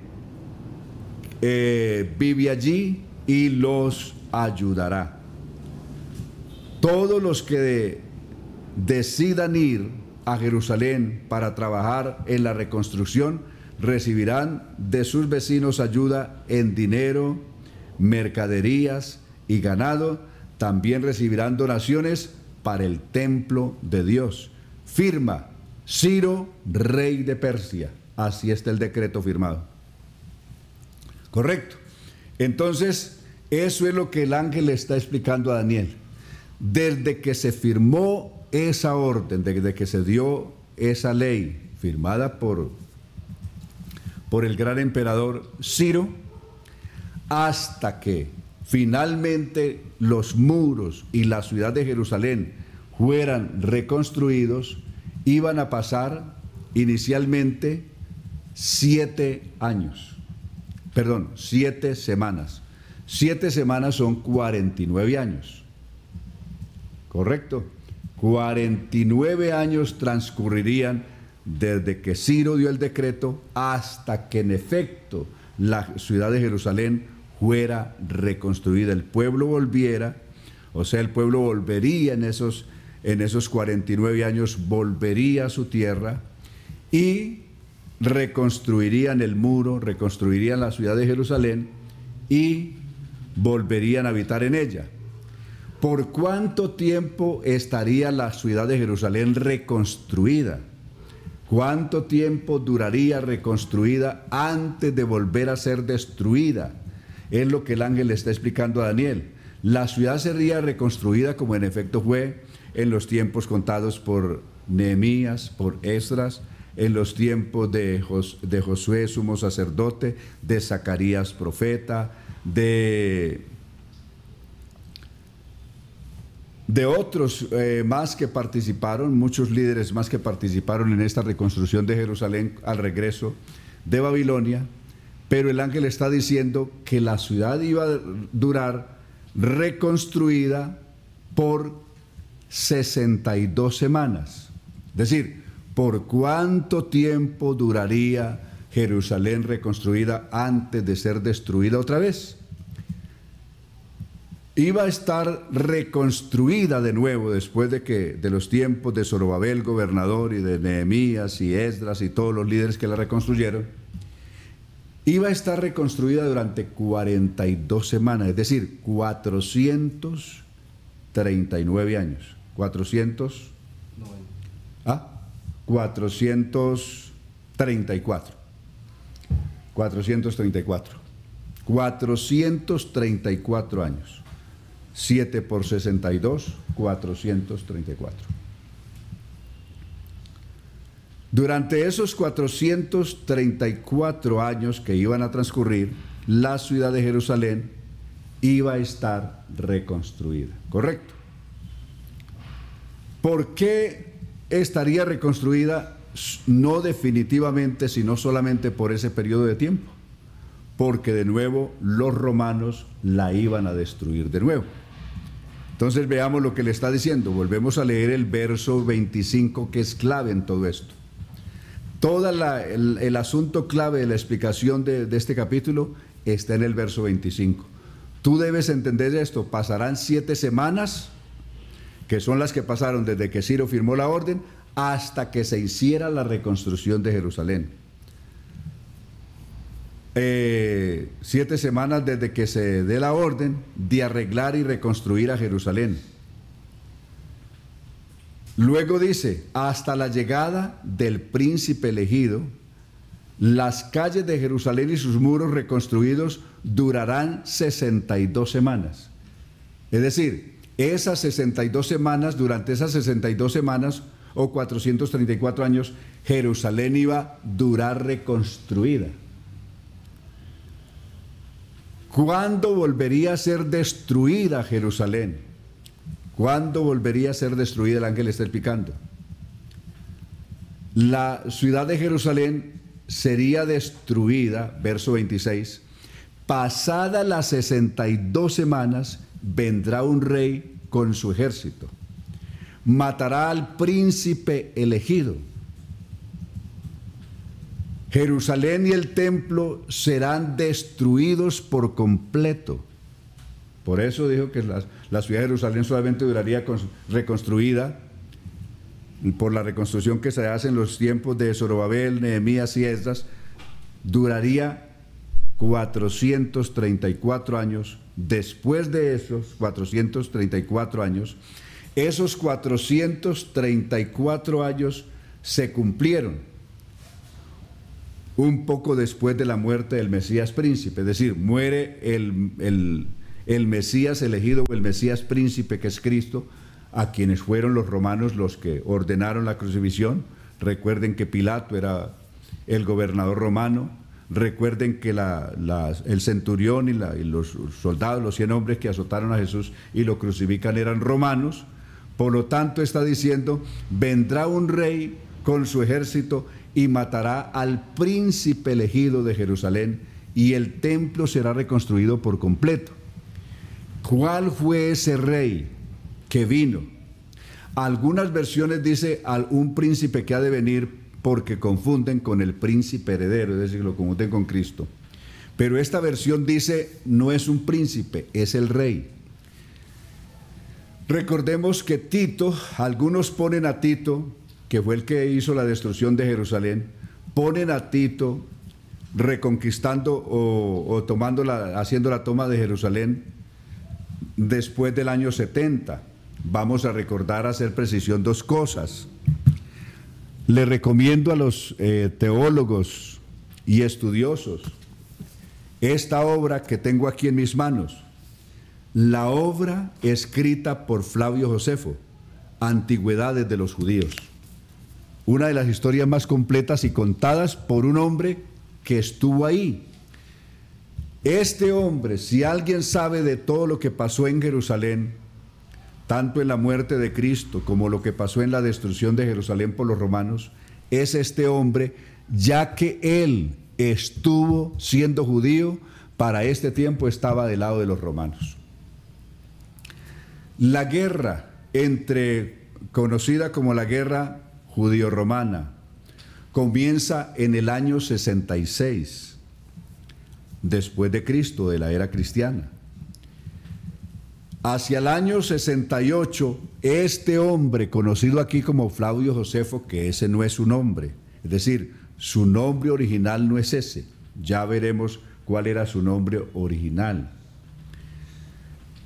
eh, vive allí y los ayudará. Todos los que decidan ir a Jerusalén para trabajar en la reconstrucción recibirán de sus vecinos ayuda en dinero, mercaderías y ganado. También recibirán donaciones para el templo de Dios. Firma Ciro, rey de Persia. Así está el decreto firmado. Correcto. Entonces, eso es lo que el ángel está explicando a Daniel. Desde que se firmó esa orden, desde que se dio esa ley firmada por, por el gran emperador Ciro, hasta que finalmente los muros y la ciudad de Jerusalén fueran reconstruidos, iban a pasar inicialmente siete años, perdón, siete semanas. Siete semanas son 49 años. ¿Correcto? 49 años transcurrirían desde que Ciro dio el decreto hasta que en efecto la ciudad de Jerusalén fuera reconstruida, el pueblo volviera, o sea, el pueblo volvería en esos, en esos 49 años, volvería a su tierra y reconstruirían el muro, reconstruirían la ciudad de Jerusalén y volverían a habitar en ella. ¿Por cuánto tiempo estaría la ciudad de Jerusalén reconstruida? ¿Cuánto tiempo duraría reconstruida antes de volver a ser destruida? Es lo que el ángel le está explicando a Daniel. La ciudad sería reconstruida como en efecto fue en los tiempos contados por Nehemías, por Esdras, en los tiempos de, Josué, sumo sacerdote, de Zacarías, profeta, de de otros eh, más que participaron, muchos líderes más que participaron en esta reconstrucción de Jerusalén al regreso de Babilonia, pero el ángel está diciendo que la ciudad iba a durar reconstruida por 62 semanas. Es decir, ¿por cuánto tiempo duraría Jerusalén reconstruida antes de ser destruida otra vez? iba a estar reconstruida de nuevo después de que de los tiempos de Zorobabel gobernador y de Nehemías y Esdras y todos los líderes que la reconstruyeron iba a estar reconstruida durante 42 semanas, es decir, 439 años. 400 ¿Ah? 434. 434. 434 años. 7 por 62, 434. Durante esos 434 años que iban a transcurrir, la ciudad de Jerusalén iba a estar reconstruida, ¿correcto? ¿Por qué estaría reconstruida? No definitivamente, sino solamente por ese periodo de tiempo, porque de nuevo los romanos la iban a destruir de nuevo. Entonces veamos lo que le está diciendo. Volvemos a leer el verso 25 que es clave en todo esto. Todo el, asunto clave de la explicación de, de este capítulo está en el verso 25. Tú debes entender esto. Pasarán siete semanas, que son las que pasaron desde que Ciro firmó la orden, hasta que se hiciera la reconstrucción de Jerusalén. Eh, siete semanas desde que se dé la orden de arreglar y reconstruir a Jerusalén. Luego dice, hasta la llegada del príncipe elegido, las calles de Jerusalén y sus muros reconstruidos durarán 62 semanas. Es decir, esas 62 semanas, durante esas 62 semanas, o 434 años, Jerusalén iba a durar reconstruida. ¿Cuándo volvería a ser destruida Jerusalén? ¿Cuándo volvería a ser destruida? El ángel está picando. La ciudad de Jerusalén sería destruida, verso 26, pasada las 62 semanas vendrá un rey con su ejército. Matará al príncipe elegido. Jerusalén y el templo serán destruidos por completo. Por eso dijo que la, ciudad de Jerusalén solamente duraría reconstruida por la reconstrucción que se hace en los tiempos de Zorobabel, Nehemías y Esdras, duraría 434 años. Después de esos 434 años, esos 434 años se cumplieron un poco después de la muerte del Mesías príncipe, es decir, muere el, el, Mesías elegido o el Mesías príncipe que es Cristo, a quienes fueron los romanos los que ordenaron la crucifixión. Recuerden que Pilato era el gobernador romano. Recuerden que el centurión y, los soldados, los cien hombres que azotaron a Jesús y lo crucifican eran romanos. Por lo tanto está diciendo, vendrá un rey con su ejército y matará al príncipe elegido de Jerusalén y el templo será reconstruido por completo. ¿Cuál fue ese rey? que vino. Algunas versiones dice al un príncipe que ha de venir porque confunden con el príncipe heredero, es decir, lo confunden con Cristo. Pero esta versión dice no es un príncipe, es el rey. Recordemos que Tito, algunos ponen a Tito, que fue el que hizo la destrucción de Jerusalén, ponen a Tito reconquistando o, tomando la, haciendo la toma de Jerusalén después del año 70 vamos a recordar, hacer precisión, dos cosas. Le recomiendo a los eh, teólogos y estudiosos esta obra que tengo aquí en mis manos, la obra escrita por Flavio Josefo, Antigüedades de los Judíos. Una de las historias más completas y contadas por un hombre que estuvo ahí. Este hombre, si alguien sabe de todo lo que pasó en Jerusalén, tanto en la muerte de Cristo como lo que pasó en la destrucción de Jerusalén por los romanos, es este hombre, ya que él estuvo siendo judío, para este tiempo estaba del lado de los romanos. La guerra entre, conocida como la guerra judío-romana, comienza en el año 66, después de Cristo, de la era cristiana. Hacia el año 68, este hombre, conocido aquí como Flavio Josefo, que ese no es su nombre, es decir, su nombre original no es ese, ya veremos cuál era su nombre original.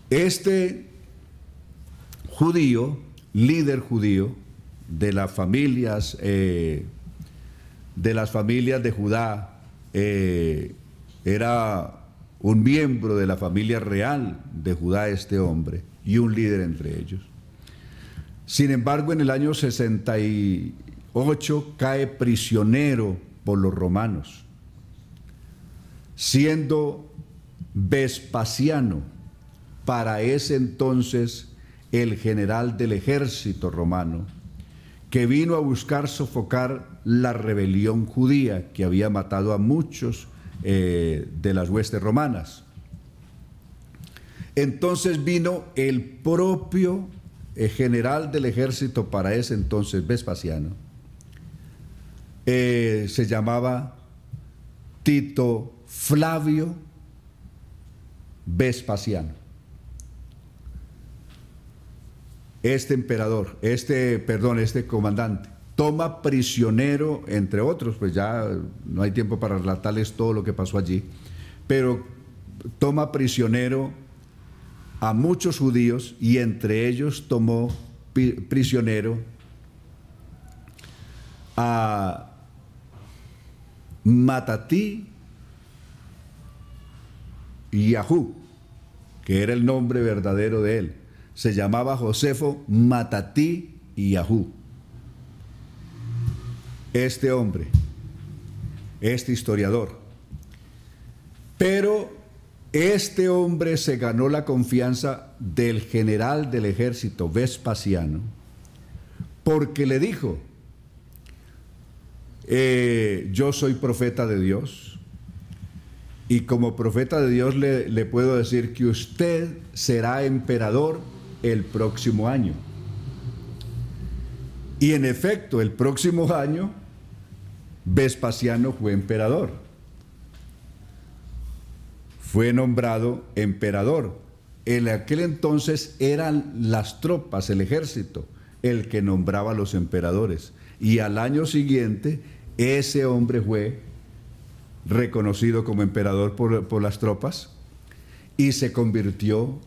Este judío, líder judío de las familias, eh, de las familias de Judá, eh, era un miembro de la familia real de Judá este hombre y un líder entre ellos. Sin embargo, en el año 68 cae prisionero por los romanos, siendo Vespasiano para ese entonces el general del ejército romano, que vino a buscar sofocar la rebelión judía que había matado a muchos eh, de las huestes romanas. Entonces vino el propio eh, general del ejército para ese entonces, Vespasiano. Eh, se llamaba Tito Flavio Vespasiano. Este emperador, este, perdón, este comandante toma prisionero, entre otros, pues ya no hay tiempo para relatarles todo lo que pasó allí, pero toma prisionero a muchos judíos y entre ellos tomó prisionero a Matatí Yahú, que era el nombre verdadero de él. Se llamaba Josefo Matatí Yahú. Este hombre, este historiador. Pero este hombre se ganó la confianza del general del ejército Vespasiano porque le dijo, eh, yo soy profeta de Dios y como profeta de Dios le, le puedo decir que usted será emperador el próximo año. Y en efecto, el próximo año, Vespasiano fue emperador. Fue nombrado emperador. En aquel entonces eran las tropas, el ejército, el que nombraba a los emperadores. Y al año siguiente, ese hombre fue reconocido como emperador por, por las tropas y se convirtió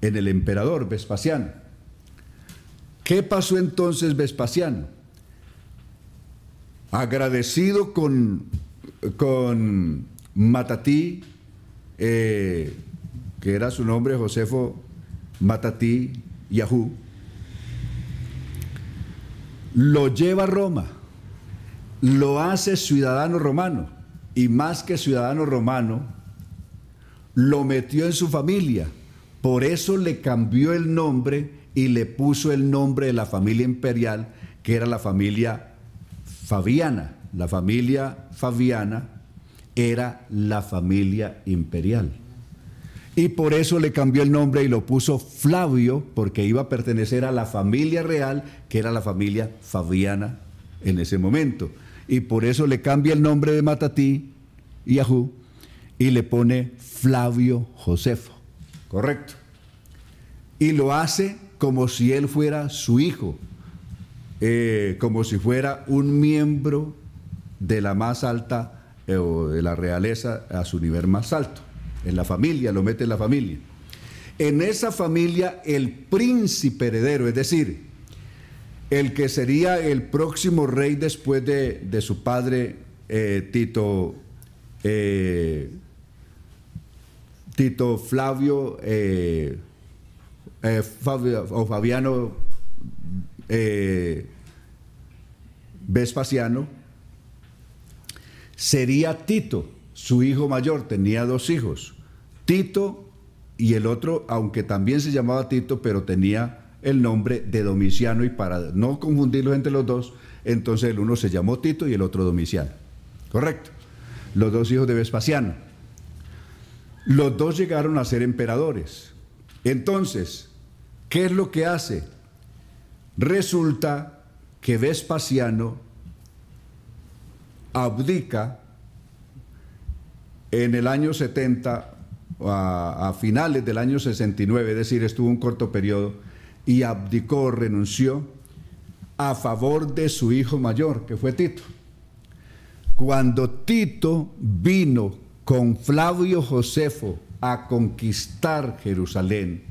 en el emperador Vespasiano. ¿Qué pasó entonces Vespasiano? Agradecido con, con Matatí, eh, que era su nombre, Josefo Matatí Yahú, lo lleva a Roma, lo hace ciudadano romano y más que ciudadano romano, lo metió en su familia. Por eso le cambió el nombre y le puso el nombre de la familia imperial, que era la familia Fabiana. La familia Fabiana era la familia imperial. Y por eso le cambió el nombre y lo puso Flavio, porque iba a pertenecer a la familia real, que era la familia Fabiana en ese momento. Y por eso le cambia el nombre de Matatí, Yahú, y le pone Flavio Josefo. Correcto. Y lo hace como si él fuera su hijo, eh, como si fuera un miembro de la más alta eh, o de la realeza a su nivel más alto. En la familia, lo mete en la familia. En esa familia el príncipe heredero, es decir, el que sería el próximo rey después de, su padre eh, Tito Tito Flavio o Fabiano eh, Vespasiano, sería Tito, su hijo mayor, tenía dos hijos, Tito y el otro, aunque también se llamaba Tito, pero tenía el nombre de Domiciano y para no confundirlos entre los dos, entonces el uno se llamó Tito y el otro Domiciano. Correcto. Los dos hijos de Vespasiano. Los dos llegaron a ser emperadores. Entonces, ¿qué es lo que hace? Resulta que Vespasiano abdica en el año 70, a, a, finales del año 69, es decir, estuvo un corto periodo, y abdicó, renunció a favor de su hijo mayor, que fue Tito. Cuando Tito vino con Flavio Josefo a conquistar Jerusalén,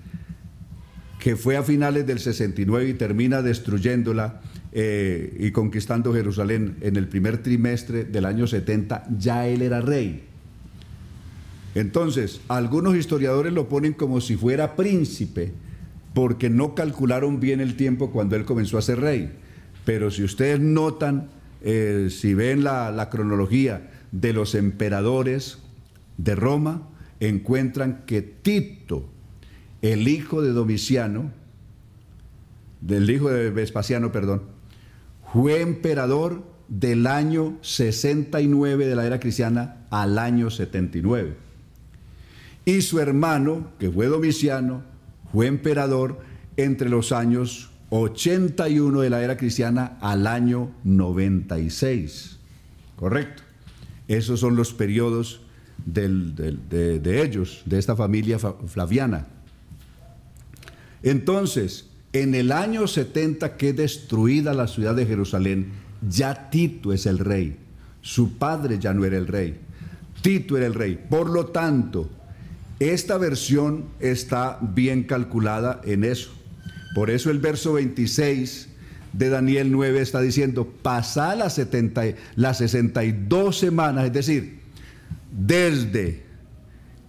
que fue a finales del 69 y termina destruyéndola eh, y conquistando Jerusalén en el primer trimestre del año 70, ya él era rey. Entonces, algunos historiadores lo ponen como si fuera príncipe, porque no calcularon bien el tiempo cuando él comenzó a ser rey. Pero si ustedes notan, eh, si ven la, la cronología de los emperadores, de Roma encuentran que Tito, el hijo de Domiciano, del hijo de Vespasiano, perdón, fue emperador del año 69 de la era cristiana al año 79. Y su hermano, que fue Domiciano, fue emperador entre los años 81 de la era cristiana al año 96. ¿Correcto? Esos son los periodos de, ellos, de esta familia flaviana. Entonces, en el año 70 que destruida la ciudad de Jerusalén, ya Tito es el rey. Su padre ya no era el rey. Tito era el rey. Por lo tanto, esta versión está bien calculada en eso. Por eso el verso 26 de Daniel 9 está diciendo, pasa las, 70, las 62 semanas, es decir, desde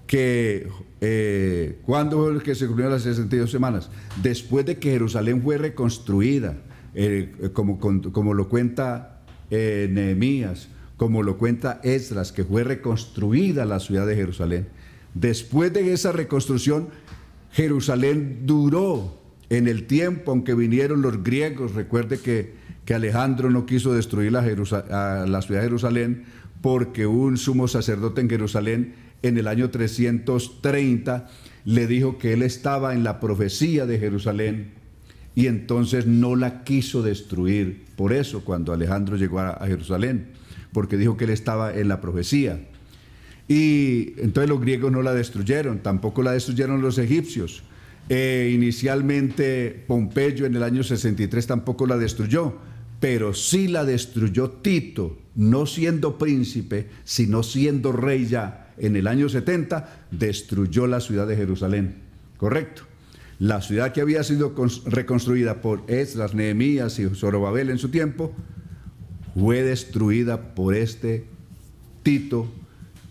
que, eh, ¿cuándo fue que se cumplieron las 62 semanas? Después de que Jerusalén fue reconstruida, eh, como, como, lo cuenta eh, Nehemías, como lo cuenta Esdras, que fue reconstruida la ciudad de Jerusalén. Después de esa reconstrucción, Jerusalén duró en el tiempo, aunque vinieron los griegos, recuerde que, que Alejandro no quiso destruir la, la ciudad de Jerusalén porque un sumo sacerdote en Jerusalén en el año 330 le dijo que él estaba en la profecía de Jerusalén y entonces no la quiso destruir. Por eso cuando Alejandro llegó a, Jerusalén, porque dijo que él estaba en la profecía. Y entonces los griegos no la destruyeron, tampoco la destruyeron los egipcios. Eh, inicialmente Pompeyo en el año 63 tampoco la destruyó, pero sí la destruyó Tito, no siendo príncipe, sino siendo rey ya en el año 70, destruyó la ciudad de Jerusalén. Correcto. La ciudad que había sido reconstruida por Esdras, Nehemías y Zorobabel en su tiempo, fue destruida por este Tito,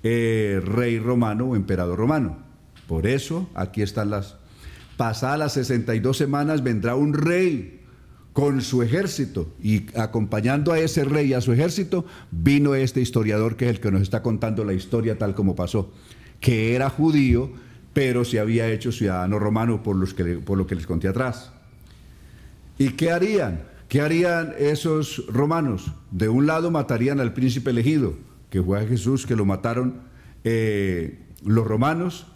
eh, rey romano o emperador romano. Por eso aquí están las... Pasadas las 62 semanas vendrá un rey con su ejército y acompañando a ese rey y a su ejército vino este historiador que es el que nos está contando la historia tal como pasó, que era judío, pero se había hecho ciudadano romano por, lo que les conté atrás. ¿Y qué harían? ¿Qué harían esos romanos? De un lado matarían al príncipe elegido, que fue a Jesús, que lo mataron eh, los romanos,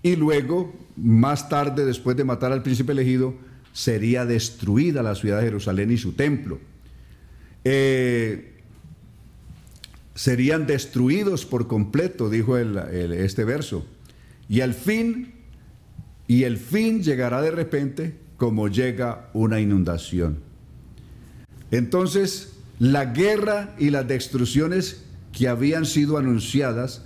y luego, más tarde, después de matar al príncipe elegido, sería destruida la ciudad de Jerusalén y su templo. Eh, serían destruidos por completo, dijo este verso. Y al fin, y el fin llegará de repente como llega una inundación. Entonces, la guerra y las destrucciones que habían sido anunciadas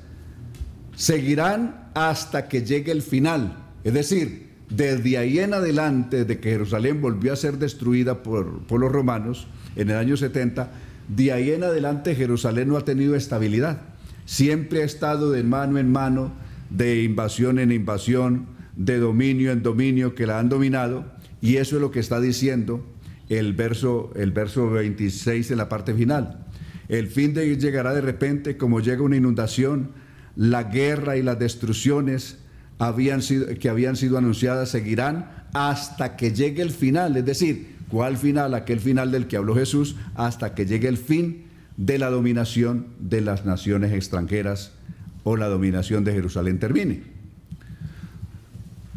seguirán hasta que llegue el final. Es decir, desde ahí en adelante, de que Jerusalén volvió a ser destruida por, por, los romanos en el año 70, de ahí en adelante Jerusalén no ha tenido estabilidad. Siempre ha estado de mano en mano de invasión en invasión, de dominio en dominio que la han dominado, y eso es lo que está diciendo el verso, el verso 26 en la parte final. El fin de llegará de repente como llega una inundación, la guerra y las destrucciones habían sido, que habían sido anunciadas seguirán hasta que llegue el final, es decir, ¿cuál final? Aquel final del que habló Jesús, hasta que llegue el fin de la dominación de las naciones extranjeras o la dominación de Jerusalén termine.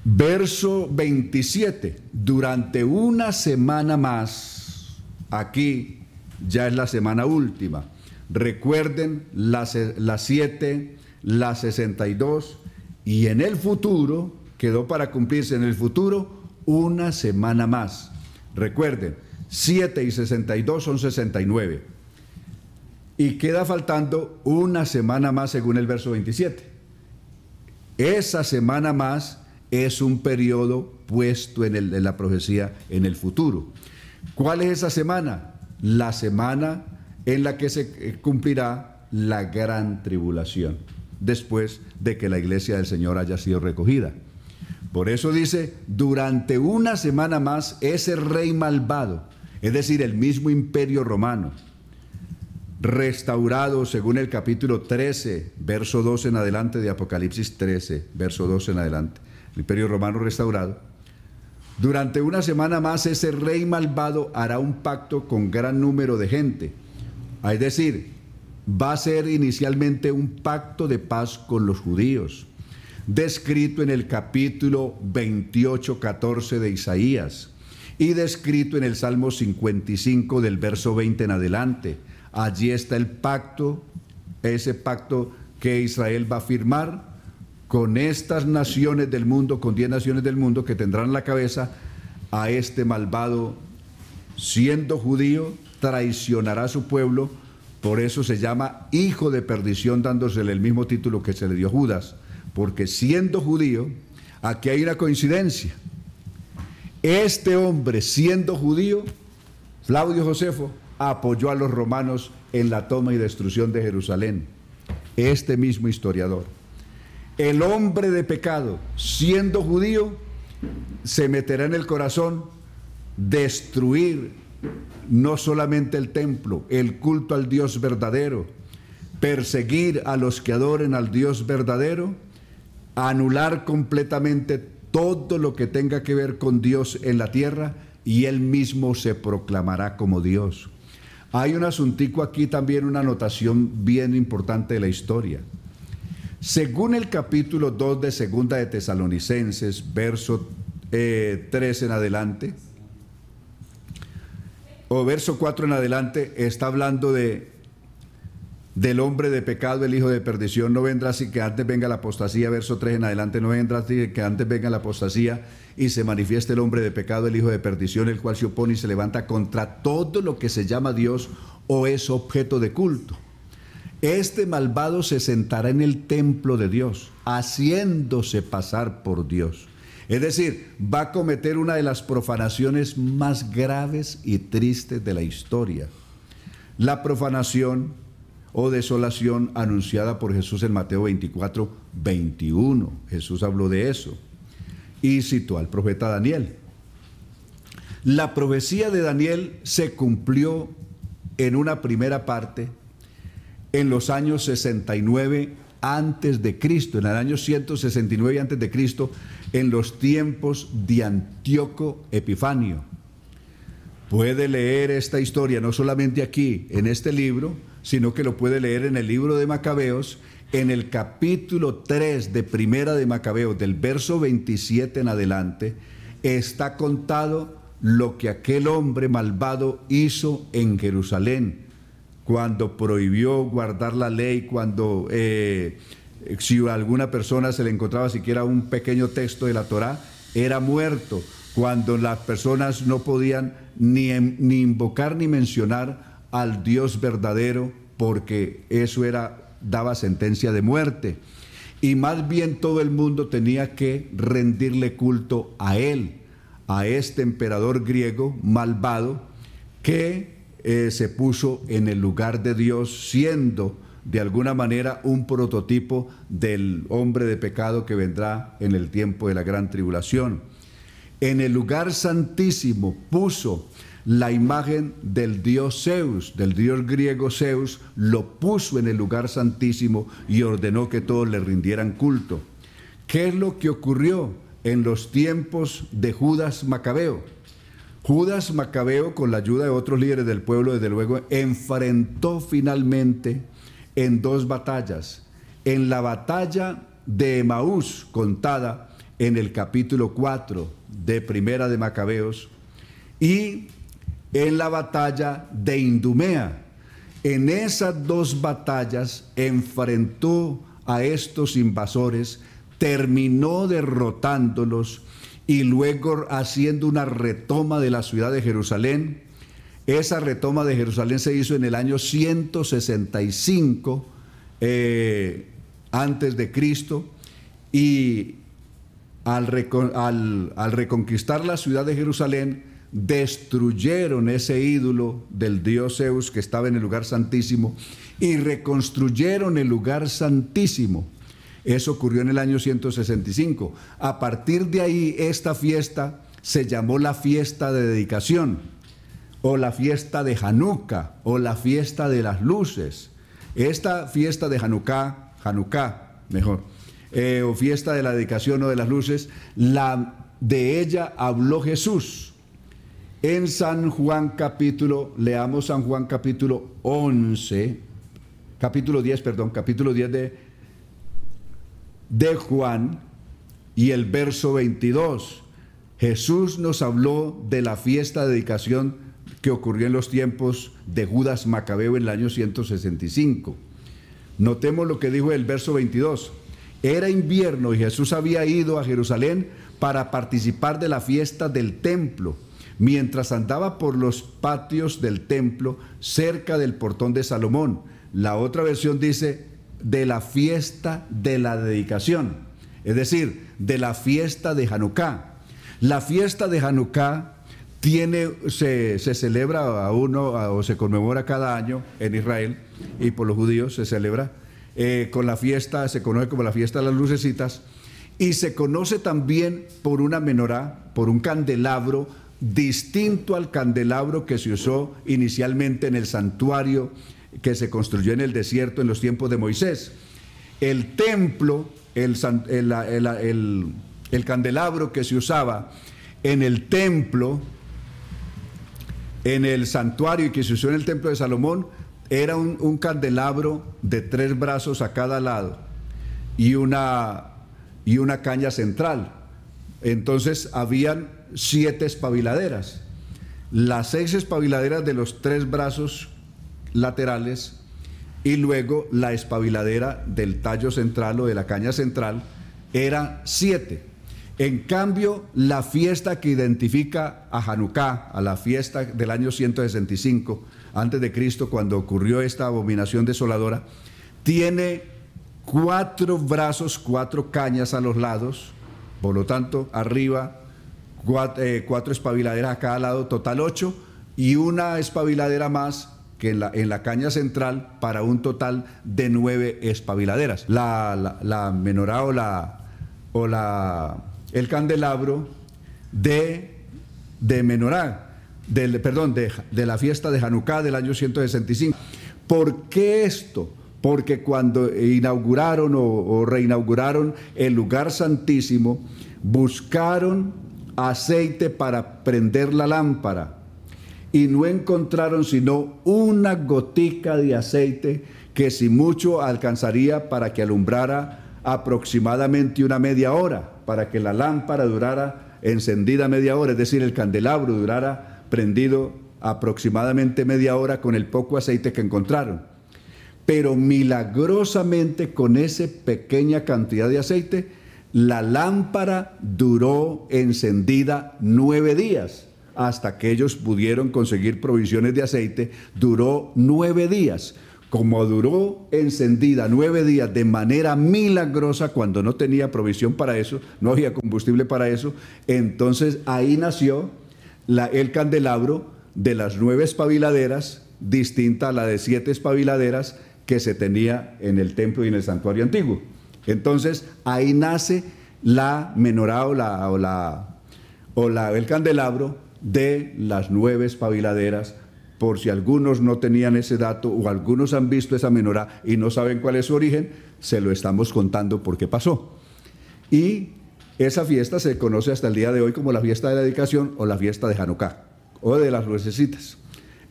Verso 27, durante una semana más, aquí ya es la semana última, recuerden las, las 7, las 62 y en el futuro, quedó para cumplirse en el futuro, una semana más. Recuerden, 7 y 62 son 69 y queda faltando una semana más según el verso 27. Esa semana más es un periodo puesto en, el, la profecía en el futuro. ¿Cuál es esa semana? La semana en la que se eh, cumplirá la gran tribulación, después de que la iglesia del Señor haya sido recogida. Por eso dice, durante una semana más, ese rey malvado, es decir, el mismo imperio romano, restaurado según el capítulo 13, verso 12 en adelante de Apocalipsis 13, verso 12 en adelante. El imperio romano restaurado. Durante una semana más ese rey malvado hará un pacto con gran número de gente. Es decir, va a ser inicialmente un pacto de paz con los judíos, descrito en el capítulo 28, 14 de Isaías y descrito en el Salmo 55 del verso 20 en adelante. Allí está el pacto, ese pacto que Israel va a firmar con estas naciones del mundo, con diez naciones del mundo que tendrán la cabeza a este malvado, siendo judío, traicionará a su pueblo, por eso se llama hijo de perdición, dándosele el mismo título que se le dio Judas, porque siendo judío, aquí hay una coincidencia. Este hombre, siendo judío, Claudio Josefo, apoyó a los romanos en la toma y destrucción de Jerusalén. Este mismo historiador. El hombre de pecado, siendo judío, se meterá en el corazón destruir no solamente el templo, el culto al Dios verdadero, perseguir a los que adoren al Dios verdadero, anular completamente todo lo que tenga que ver con Dios en la tierra y Él mismo se proclamará como Dios. Hay un asuntico aquí también, una anotación bien importante de la historia. Según el capítulo 2 de Segunda de Tesalonicenses, verso 3 eh, en adelante, o verso 4 en adelante, está hablando de del hombre de pecado, el hijo de perdición, no vendrá así que antes venga la apostasía, verso 3 en adelante, no vendrá así que antes venga la apostasía y se manifieste el hombre de pecado, el hijo de perdición, el cual se opone y se levanta contra todo lo que se llama Dios o es objeto de culto. Este malvado se sentará en el templo de Dios, haciéndose pasar por Dios. Es decir, va a cometer una de las profanaciones más graves y tristes de la historia. La profanación o desolación anunciada por Jesús en Mateo 24, 21. Jesús habló de eso y citó al profeta Daniel. La profecía de Daniel se cumplió en una primera parte en los años 69 antes de Cristo, en el año 169 antes de Cristo, en los tiempos de Antíoco Epifanio. Puede leer esta historia no solamente aquí, en este libro, sino que lo puede leer en el libro de Macabeos, en el capítulo 3 de Primera de Macabeos, del verso 27 en adelante, está contado lo que aquel hombre malvado hizo en Jerusalén, cuando prohibió guardar la ley, cuando eh, si a alguna persona se le encontraba siquiera un pequeño texto de la Torá, era muerto, cuando las personas no podían ni, ni invocar ni mencionar al Dios verdadero porque eso era daba sentencia de muerte. Y más bien todo el mundo tenía que rendirle culto a él, a este emperador griego malvado que eh, se puso en el lugar de Dios siendo de alguna manera un prototipo del hombre de pecado que vendrá en el tiempo de la gran tribulación. En el lugar santísimo puso la imagen del dios Zeus, del dios griego Zeus, lo puso en el lugar santísimo y ordenó que todos le rindieran culto. ¿Qué es lo que ocurrió en los tiempos de Judas Macabeo? Judas Macabeo, con la ayuda de otros líderes del pueblo, desde luego, enfrentó finalmente en dos batallas. En la batalla de Emaús, contada en el capítulo 4 de Primera de Macabeos, y en la batalla de Indumea. En esas dos batallas enfrentó a estos invasores, terminó derrotándolos y luego haciendo una retoma de la ciudad de Jerusalén. Esa retoma de Jerusalén se hizo en el año 165 eh, antes de Cristo y al, al reconquistar la ciudad de Jerusalén, destruyeron ese ídolo del dios Zeus que estaba en el lugar santísimo y reconstruyeron el lugar santísimo. Eso ocurrió en el año 165. A partir de ahí, esta fiesta se llamó la fiesta de dedicación, o la fiesta de Hanukkah, o la fiesta de las luces. Esta fiesta de Hanukkah, Hanukkah, mejor, eh, o fiesta de la dedicación o de las luces, la, de ella habló Jesús en San Juan capítulo, leamos San Juan capítulo 11, capítulo 10, perdón, capítulo 10 de, de Juan y el verso 22. Jesús nos habló de la fiesta de dedicación que ocurrió en los tiempos de Judas Macabeo en el año 165. Notemos lo que dijo el verso 22. Era invierno y Jesús había ido a Jerusalén para participar de la fiesta del templo mientras andaba por los patios del templo cerca del portón de Salomón. La otra versión dice de la fiesta de la dedicación, es decir, de la fiesta de Hanukkah. La fiesta de Hanukkah tiene, se, celebra a uno o se conmemora cada año en Israel y por los judíos se celebra eh, con la fiesta, se conoce como la fiesta de las lucecitas y se conoce también por una menorá, por un candelabro distinto al candelabro que se usó inicialmente en el santuario que se construyó en el desierto en los tiempos de Moisés. El templo, el, candelabro que se usaba en el templo, en el santuario y que se usó en el templo de Salomón, era un, un candelabro de tres brazos a cada lado y una, y una caña central. Entonces habían siete espabiladeras. Las seis espabiladeras de los tres brazos laterales y luego la espabiladera del tallo central o de la caña central era siete. En cambio, la fiesta que identifica a Hanukkah, a la fiesta del año 165 antes de Cristo, cuando ocurrió esta abominación desoladora, tiene cuatro brazos, cuatro cañas a los lados, por lo tanto, arriba eh, cuatro, espabiladeras a cada lado, total ocho, y una espabiladera más que en la, en la, caña central para un total de nueve espabiladeras. La, la, menorá o, la, o la, el candelabro de, menorá, del, perdón, de, de la fiesta de Hanukkah del año 165. ¿Por qué esto? Porque cuando inauguraron o, o reinauguraron el lugar santísimo, buscaron aceite para prender la lámpara y no encontraron sino una gotica de aceite que si mucho alcanzaría para que alumbrara aproximadamente una media hora, para que la lámpara durara encendida media hora, es decir, el candelabro durara prendido aproximadamente media hora con el poco aceite que encontraron. Pero milagrosamente con esa pequeña cantidad de aceite, la lámpara duró encendida nueve días hasta que ellos pudieron conseguir provisiones de aceite, duró nueve días. Como duró encendida nueve días de manera milagrosa cuando no tenía provisión para eso, no había combustible para eso, entonces ahí nació el candelabro de las nueve espabiladeras, distinta a la de siete espabiladeras que se tenía en el templo y en el santuario antiguo. Entonces ahí nace la menorá o, la, o, la, o el candelabro de las nueve espabiladeras, por si algunos no tenían ese dato o algunos han visto esa menorá y no saben cuál es su origen, se lo estamos contando porque pasó. Y esa fiesta se conoce hasta el día de hoy como la fiesta de la dedicación o la fiesta de Hanukkah o de las lucecitas.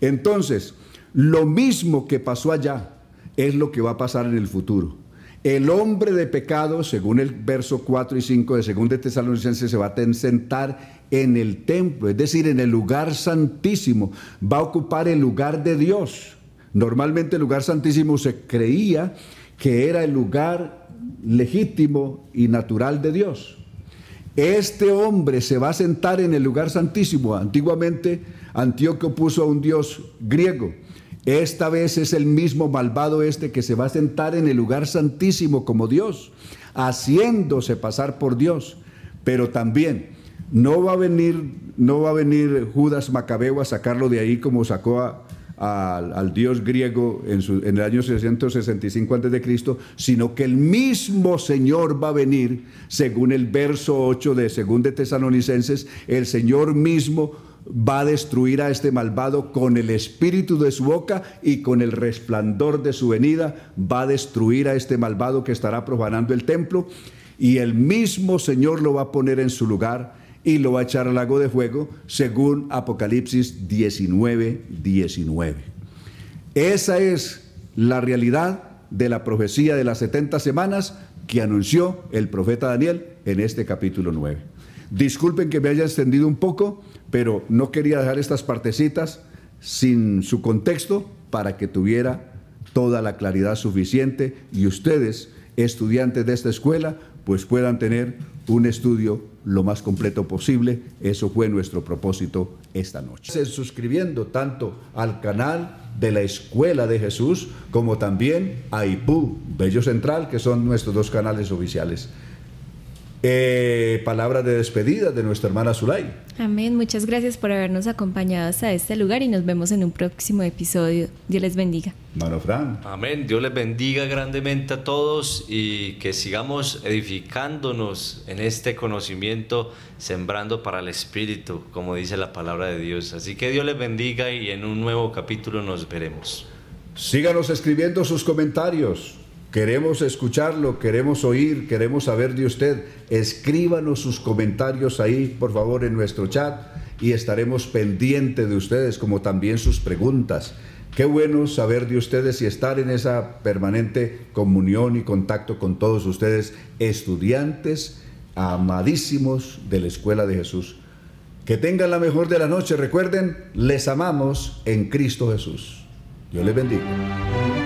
Entonces, lo mismo que pasó allá es lo que va a pasar en el futuro. El hombre de pecado, según el verso 4 y 5 de 2 de Tesalonicenses, se va a sentar en el templo, es decir, en el lugar santísimo. Va a ocupar el lugar de Dios. Normalmente el lugar santísimo se creía que era el lugar legítimo y natural de Dios. Este hombre se va a sentar en el lugar santísimo. Antiguamente Antíoco puso a un dios griego esta vez es el mismo malvado este que se va a sentar en el lugar santísimo como Dios, haciéndose pasar por Dios. Pero también no va a venir, no va a venir Judas Macabeo a sacarlo de ahí como sacó al dios griego en, en, el año 665 a.C., sino que el mismo Señor va a venir, según el verso 8 de 2 de Tesalonicenses, el Señor mismo va a destruir a este malvado con el espíritu de su boca y con el resplandor de su venida, va a destruir a este malvado que estará profanando el templo y el mismo Señor lo va a poner en su lugar y lo va a echar al lago de fuego, según Apocalipsis 19, 19. Esa es la realidad de la profecía de las 70 semanas que anunció el profeta Daniel en este capítulo 9. Disculpen que me haya extendido un poco, pero no quería dejar estas partecitas sin su contexto para que tuviera toda la claridad suficiente y ustedes, estudiantes de esta escuela, pues puedan tener un estudio lo más completo posible. Eso fue nuestro propósito esta noche. Suscribiendo tanto al canal de la Escuela de Jesús como también a IPU, Bello Central, que son nuestros dos canales oficiales. Eh, palabras de despedida de nuestra hermana Zulay. Amén. Muchas gracias por habernos acompañado hasta este lugar y nos vemos en un próximo episodio. Dios les bendiga. Mano Fran. Amén. Dios les bendiga grandemente a todos y que sigamos edificándonos en este conocimiento, sembrando para el Espíritu, como dice la palabra de Dios. Así que Dios les bendiga y en un nuevo capítulo nos veremos. Síganos escribiendo sus comentarios. Queremos escucharlo, queremos oír, queremos saber de usted. Escríbanos sus comentarios ahí, por favor, en nuestro chat y estaremos pendientes de ustedes, como también sus preguntas. Qué bueno saber de ustedes y estar en esa permanente comunión y contacto con todos ustedes, estudiantes amadísimos de la Escuela de Jesús. Que tengan la mejor de la noche. Recuerden, les amamos en Cristo Jesús. Dios les bendiga.